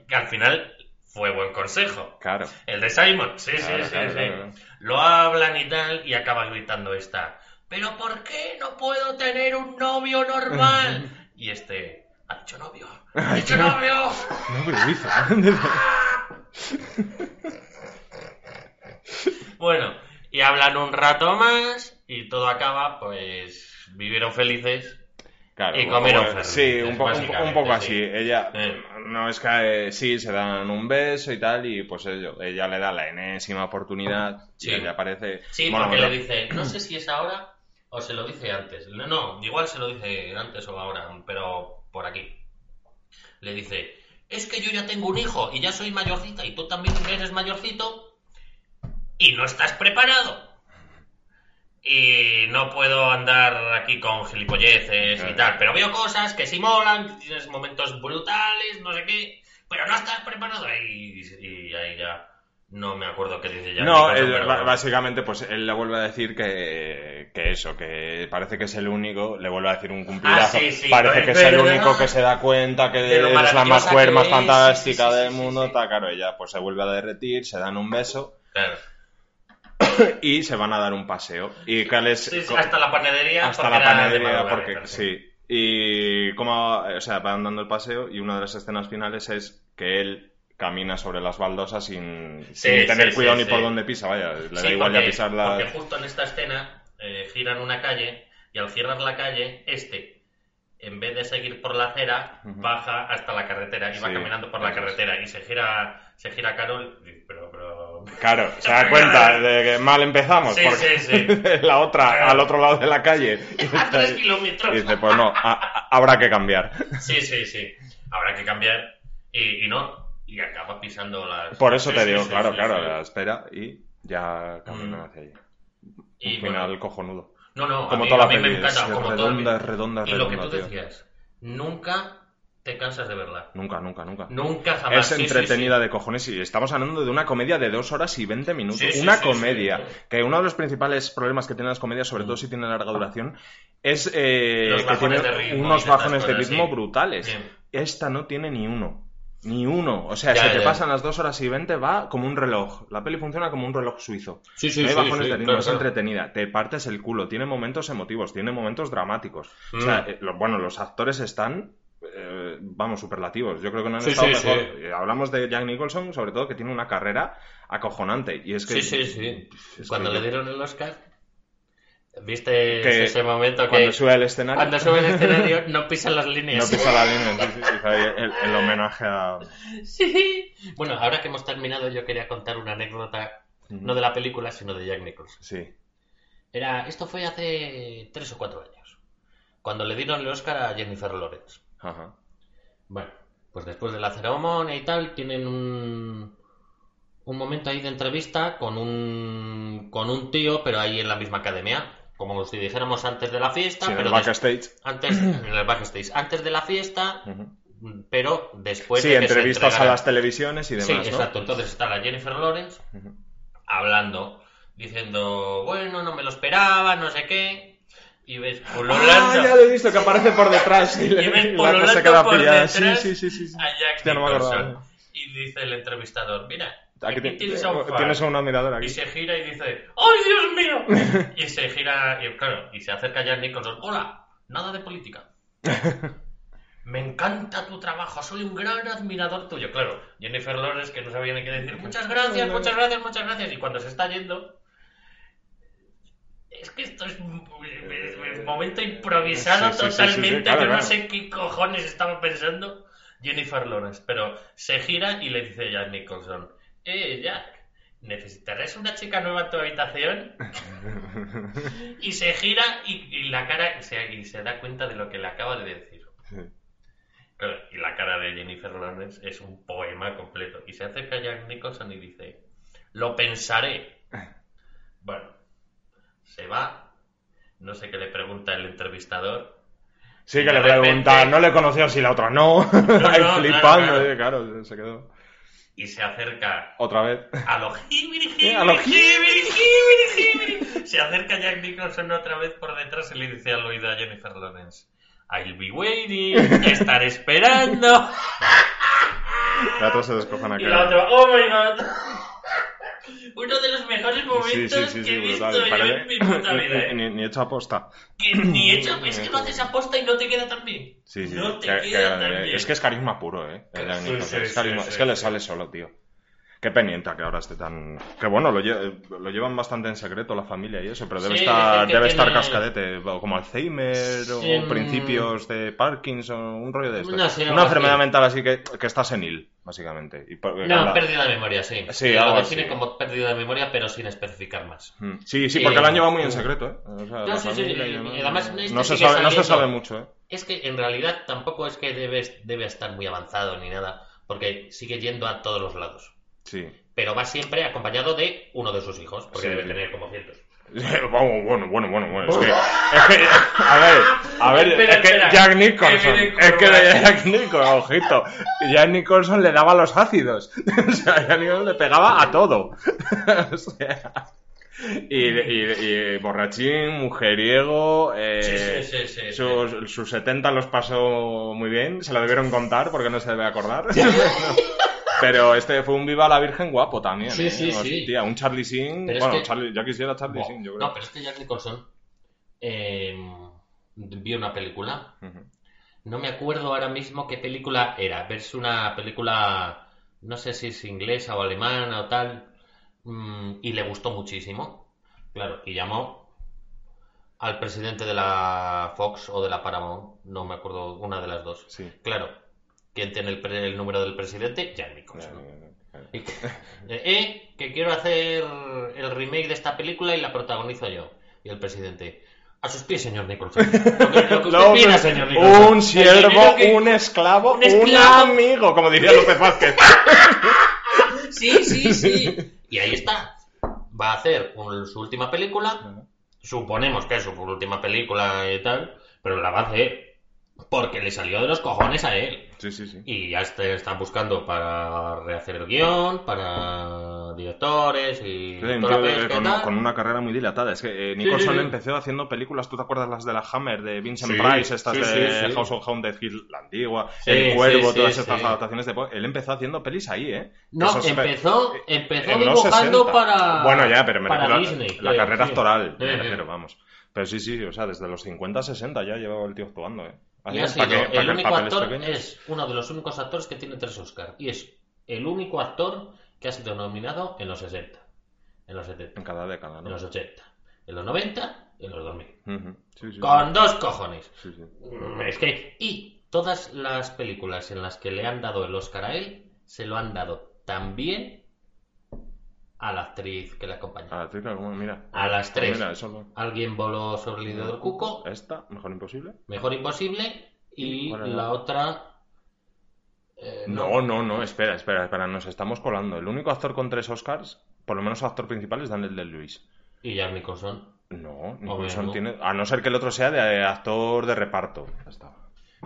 Que al final fue buen consejo. Claro. El de Simon, sí, Claro, sí, sí, claro, sí. claro. Lo hablan y tal, y acaba gritando esta. ¿Pero por qué no puedo tener un novio normal? Y este, ha dicho novio, ha dicho novio. No, pero dice. Bueno, y hablan un rato más, y todo acaba, pues, vivieron felices. Claro, Y comieron fervientes, Sí, un, poco- un, sí. así. Ella, Eh. no es que eh, sí, se dan un beso y tal, y pues ello, ella le da la enésima oportunidad Sí. y ella parece. Sí, Bueno, porque bueno, le dice, no sé si es ahora o se lo dice antes. No, no, igual se lo dice antes o ahora, pero por aquí. Le dice, es que yo ya tengo un hijo y ya soy mayorcita y tú también eres mayorcito y no estás preparado. Y no puedo andar aquí con gilipolleces y Claro. tal, pero veo cosas que sí molan, tienes momentos brutales, no sé qué, pero no estás preparado. Y, y ahí ya no me acuerdo qué dice ya. No, Nicholson, él, pero- básicamente, pues él le vuelve a decir que, que eso, que parece que es el único, le vuelve a decir un cumplidazo. Ah, sí, sí, parece que es el único que se da cuenta que es la más mujer, más fantástica sí, del mundo, tal, claro, ella pues se vuelve a derretir, se dan un beso Claro. y se van a dar un paseo. Y Cal es- Sí, sí, co- hasta la panadería. hasta la panadería, porque sí. Y como, o sea, van dando el paseo y una de las escenas finales es que él camina sobre las baldosas sin, Sí, sin tener cuidado ni por dónde pisa, vaya, le da igual porque, ya pisar la... porque justo en esta escena eh, giran una calle y al girar la calle, este, en vez de seguir por la acera, baja hasta la carretera y va caminando por la es. carretera y se gira, se gira Carol, pero... Claro, se da cuenta de que mal empezamos, Sí, porque sí, sí. la otra Claro. al otro lado de la calle. A tres kilómetros. Y dice, pues no, a- a- habrá que cambiar. Sí, sí, sí. Habrá que cambiar y, y no, y acaba pisando las... Por eso te digo, claro, claro, la espera y ya caminan Mm. hacia allí. Y Un bueno, final cojonudo. No, no, a Como mí, toda a la mí me peli, encanta. todo redonda, redonda, es Y lo que redonda, tú tío. decías, nunca te cansas de verla. Nunca, nunca, nunca. Nunca jamás. Es Sí, entretenida sí. de cojones y estamos hablando de una comedia de dos horas y 20 minutos. Una comedia. Que uno de los principales problemas que tienen las comedias, sobre todo si tienen larga duración, es eh, Los que bajones tiene de ritmo y unos bajones de ritmo brutales. Esta no tiene ni uno. Ni uno. O sea, Ya, se te ya. pasan las dos horas y 20, va como un reloj. La peli funciona como un reloj suizo. Sí, sí, no hay sí, bajones de ritmo, claro, es claro. entretenida. Te partes el culo. Tiene momentos emotivos, tiene momentos dramáticos. O Mm. sea, eh, lo- bueno, los actores están, eh, vamos, superlativos. Yo creo que no han Sí, estado sí, mejor. sí. Eh, Hablamos de Jack Nicholson, sobre todo, que tiene una carrera acojonante. Y es que. Sí, sí, sí. es Cuando que le dieron el Oscar, ¿Viste Que ese momento que Cuando sube al escenario. cuando sube el escenario no pisan las No líneas? pisa la línea, sí, sí, sí, hizo ahí el, el homenaje a. Sí. Bueno, ahora que hemos terminado, yo quería contar una anécdota, no de la película, sino de Jack Nicholson. Sí. Era, esto fue hace tres o cuatro años, cuando le dieron el Oscar a Jennifer Lawrence. Ajá. Bueno, pues después de la ceremonia y tal, tienen un, un momento ahí de entrevista con un, con un tío, pero ahí en la misma academia. Como si dijéramos antes de la fiesta, Sí, en el pero des- backstage. antes en el backstage, antes de la fiesta, pero después Sí, de que se entrevistas a las televisiones y demás, Sí, ¿no? exacto. Entonces está la Jennifer Lawrence hablando, diciendo, bueno, no me lo esperaba, no sé qué. Y ves Ah, pululando ya lo he visto, que aparece por detrás y, Y ves y la queda por pillada. detrás Sí, sí, sí, sí. a Jack Hostia, no y dice el entrevistador, mira, Aquí aquí, ti- tienes a un fan". tienes a una miradora aquí. Y se gira y dice, ¡ay, Dios mío! y se gira, y claro, y se acerca a Jack Nicholson, ¡hola! Nada de política. Me encanta tu trabajo, soy un gran admirador tuyo. Claro, Jennifer Lawrence que no sabía ni qué decir. Muchas gracias, muchas gracias, muchas gracias. Y cuando se está yendo, es que esto es un un momento improvisado Sí, sí, sí, sí, totalmente. sí, claro, no claro. sé qué cojones estaba pensando Jennifer Lawrence. Pero se gira y le dice a Jack Nicholson, eh, Jack, ¿necesitarás una chica nueva en tu habitación? y se gira y, y la cara se, y se da cuenta de lo que le acaba de decir. Y la cara de Jennifer Lawrence es un poema completo. Y se acerca a Jack Nicholson y dice, lo pensaré. Bueno, se va. No sé qué le pregunta el entrevistador. Sí, que le pregunta, no le conoció si la otra no. Ahí claro, flipando, claro. claro, se quedó. Y se acerca Otra vez. a lo jibiri, Eh, a lo jibiri, jibiri, jibiri, jibiri. Se acerca Jack Nicholson otra vez por detrás y le dice al oído a Jennifer Lawrence. I'll be waiting, estaré esperando. La otra se descojona Y la otra, oh my god. Uno de los mejores momentos Sí, sí, sí, que he visto yo en mi puta vida. ¿eh? Ni, ni hecho aposta. Que ni hecho, es que lo haces aposta y no te queda tan bien. Sí, sí. No te que- queda que- tan bien. es que es carisma puro, ¿eh? Es, carisma- que le sale solo, tío. Qué pendiente que ahora esté tan... Que bueno, lo, lle- lo llevan bastante en secreto la familia y eso, pero debe Sí, estar debe estar cascadete, como Alzheimer Sí, o principios de Parkinson, un rollo de esto. No Una enfermedad mental así que, que está senil, básicamente. Y por- No, la- pérdida de memoria, sí. Sí, lo algo define así. como pérdida de memoria, pero sin especificar más. Mm. Sí, sí, porque lo han llevado muy en secreto, ¿eh? O sea, No, la sí, sí, familia y- demás, y además no, este no se sabe, no se sabe mucho, ¿eh? Es que en realidad tampoco es que debe, debe estar muy avanzado ni nada, porque sigue yendo a todos los lados. Sí. Pero va siempre acompañado de uno de sus hijos, porque Sí, debe sí. tener como cientos. Bueno, bueno, bueno, bueno, bueno. Es que, es que, a ver, a ver, Espera, es que espera. Jack Nicholson, es que. Jack Nicholson, ojito, Jack Nicholson le daba los ácidos. O sea, Jack Nicholson le pegaba a todo. O sea, y, y, y borrachín, mujeriego, eh, Sí, sí, sí, sí, sí. sus, sus 70 los pasó muy bien, se lo debieron contar porque no se debe acordar. Pero este fue un Viva la Virgen guapo también. Sí, ¿eh? sí, sí. Un Charlie Sheen. Pero es bueno, que- Charlie, yo quisiera Charlie. Sheen, yo creo. No, pero es que Jack Nicholson eh, vi una película. No me acuerdo ahora mismo qué película era. Es una película, no sé si es inglesa o alemana o tal. mm, y le gustó muchísimo. Claro, y llamó al presidente de la Fox o de la Paramount. No me acuerdo, una de las dos. Sí. Claro, ¿quién tiene el, pre- el número del presidente? Jack Nicholson. Y que, eh, que quiero hacer el remake de esta película y la protagonizo yo. Y el presidente, a sus pies, señor Nicholson. Lo que, lo que usted No, pida, pero señor Nicholson. un siervo, que- un esclavo, un amigo, como diría López Vázquez. Sí, sí, sí. Y ahí está. Va a hacer un- su última película. Suponemos que es su última película y tal. Pero la va a hacer porque le salió de los cojones a él. Sí, sí, sí. Y ya están buscando para rehacer el guion, para directores y Sí, toda la pesca con, tal. con una carrera muy dilatada. Es que eh, Nicholson sí, empezó haciendo películas, ¿tú te acuerdas las de la Hammer, de Vincent Price, estas de. House of Haunted Hill, la antigua, El Cuervo, todas estas adaptaciones de... Él empezó haciendo pelis ahí, ¿eh? No, empezó, empezó en los dibujando 60. para. Bueno, ya, pero me para refiero a Disney. la carrera actoral, me refiero, vamos. Pero sí, sí, o sea, desde los 50 60 ya llevaba el tío actuando, ¿eh? Y ha sido ¿pa' qué- pa' el único actor, pequeños? es uno de los únicos actores que tiene tres Oscars. Y es el único actor que ha sido nominado en los 60, en los 70, En cada década, en ¿no? los 80, en los 90 y los dormí. Ujú. Sí, sí, Con dos cojones. sí, sí. Mm, Es que, y todas las películas en las que le han dado el Oscar a él, se lo han dado también a la actriz que le acompaña. A la como, mira. A las Pues tres. Mira, eso no. Alguien voló sobre el nido del cuco, Esta, mejor imposible. mejor imposible, y la otra... eh, No, no, no, espera, espera, espera, nos estamos colando. El único actor con tres Oscars, por lo menos actor principal, es Daniel Day-Lewis. Y Jack Nicholson. No, Nicholson tiene. A no ser que el otro sea de eh, actor de reparto. Ya está.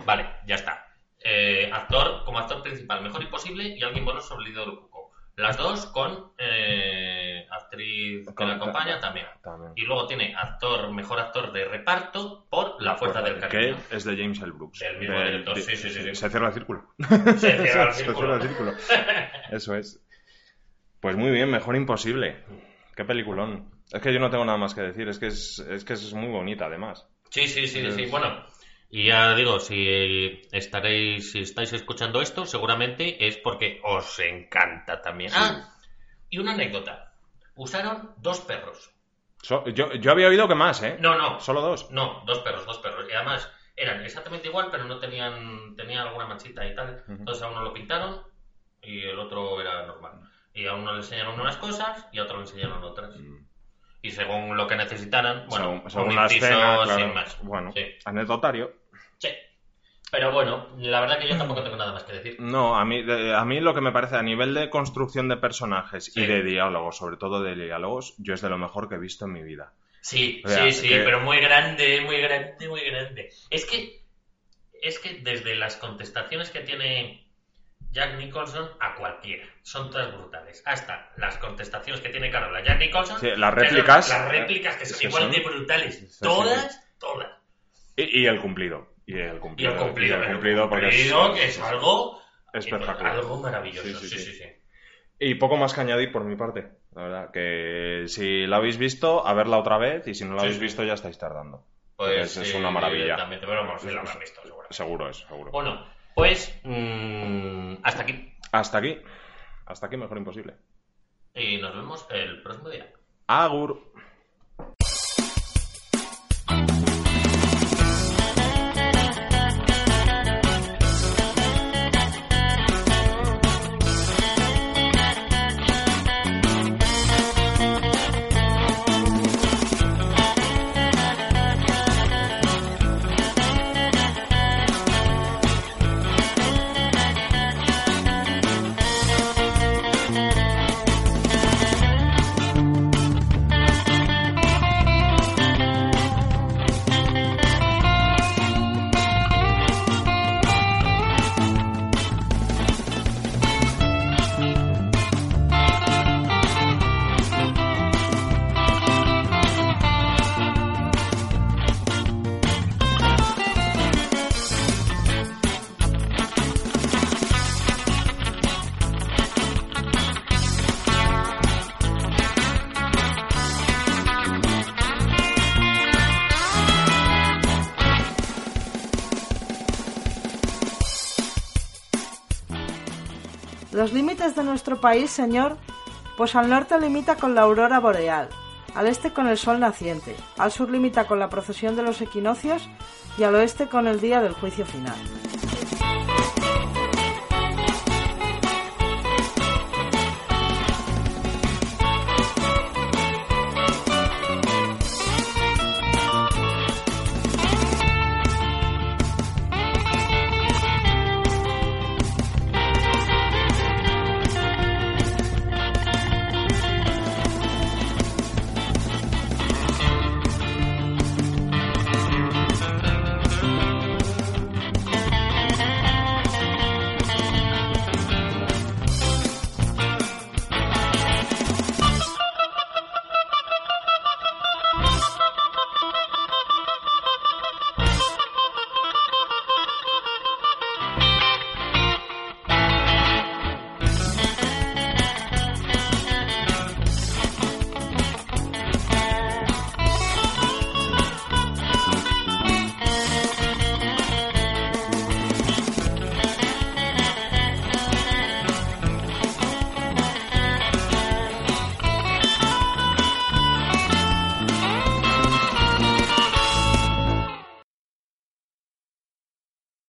Vale, ya está. Eh, actor, como actor principal, mejor imposible, y alguien voló sobre el nido del cuco. Las dos con eh, actriz que la acompaña también. También. Y luego tiene actor, mejor actor de reparto por La Fuerza del Cariño. Que es de James L. Brooks. Del mismo Del- director, di- sí, sí, sí, sí. Se cierra el círculo. Se cierra el Se círculo. cierra el círculo. Eso es. Pues muy bien, mejor imposible. Qué peliculón. Es que yo no tengo nada más que decir. Es que es, es, que es muy bonita, además. Sí, sí, sí, sí. Es- Bueno, y ya digo, si estaréis, si estáis escuchando esto, seguramente es porque os encanta también. Ah, y una anécdota. Usaron dos perros. So- yo, yo había oído que más, ¿eh? No, no. Solo dos. No, dos perros, dos perros. Y además eran exactamente igual, pero no tenían, tenían alguna manchita y tal. Entonces a uno lo pintaron y el otro era normal. Y a uno le enseñaron unas cosas y a otro le enseñaron otras. Mm. Y según lo que necesitaran, bueno, según, según un la inciso escena, claro. sin más. Bueno, Sí. anecdotario. Sí. Pero bueno, la verdad que yo tampoco tengo nada más que decir. No, a mí, a mí lo que me parece a nivel de construcción de personajes Sí. y de diálogos, sobre todo de diálogos, yo es de lo mejor que he visto en mi vida. Sí, O sea, sí, sí, que- pero muy grande, muy grande, muy grande. Es que, es que desde las contestaciones que tiene Jack Nicholson a cualquiera, son todas brutales. Hasta las contestaciones que tiene Carol a Jack Nicholson. Sí, las réplicas. Las réplicas que son igual son- de brutales. todas, todas. Y, y el cumplido. Y el Y cumplido. el cumplido, y el cumplido, porque es- cumplido, que es algo, espectacular. algo maravilloso. Sí, Sí, sí, sí. Y poco más que añadir por mi parte. La verdad, que si la habéis visto, a verla otra vez. Y si no la Sí, habéis sí. visto, ya estáis tardando. Pues es sí, una maravilla. evidentemente, pero vamos, lo habrán visto, seguro. Seguro es, seguro. Bueno, pues mm, hasta aquí. Hasta aquí. Hasta aquí, mejor imposible. Y nos vemos el próximo día. Agur. Los límites de nuestro país, señor, pues al norte limita con la aurora boreal, al este con el sol naciente, al sur limita con la procesión de los equinoccios y al oeste con el día del juicio final.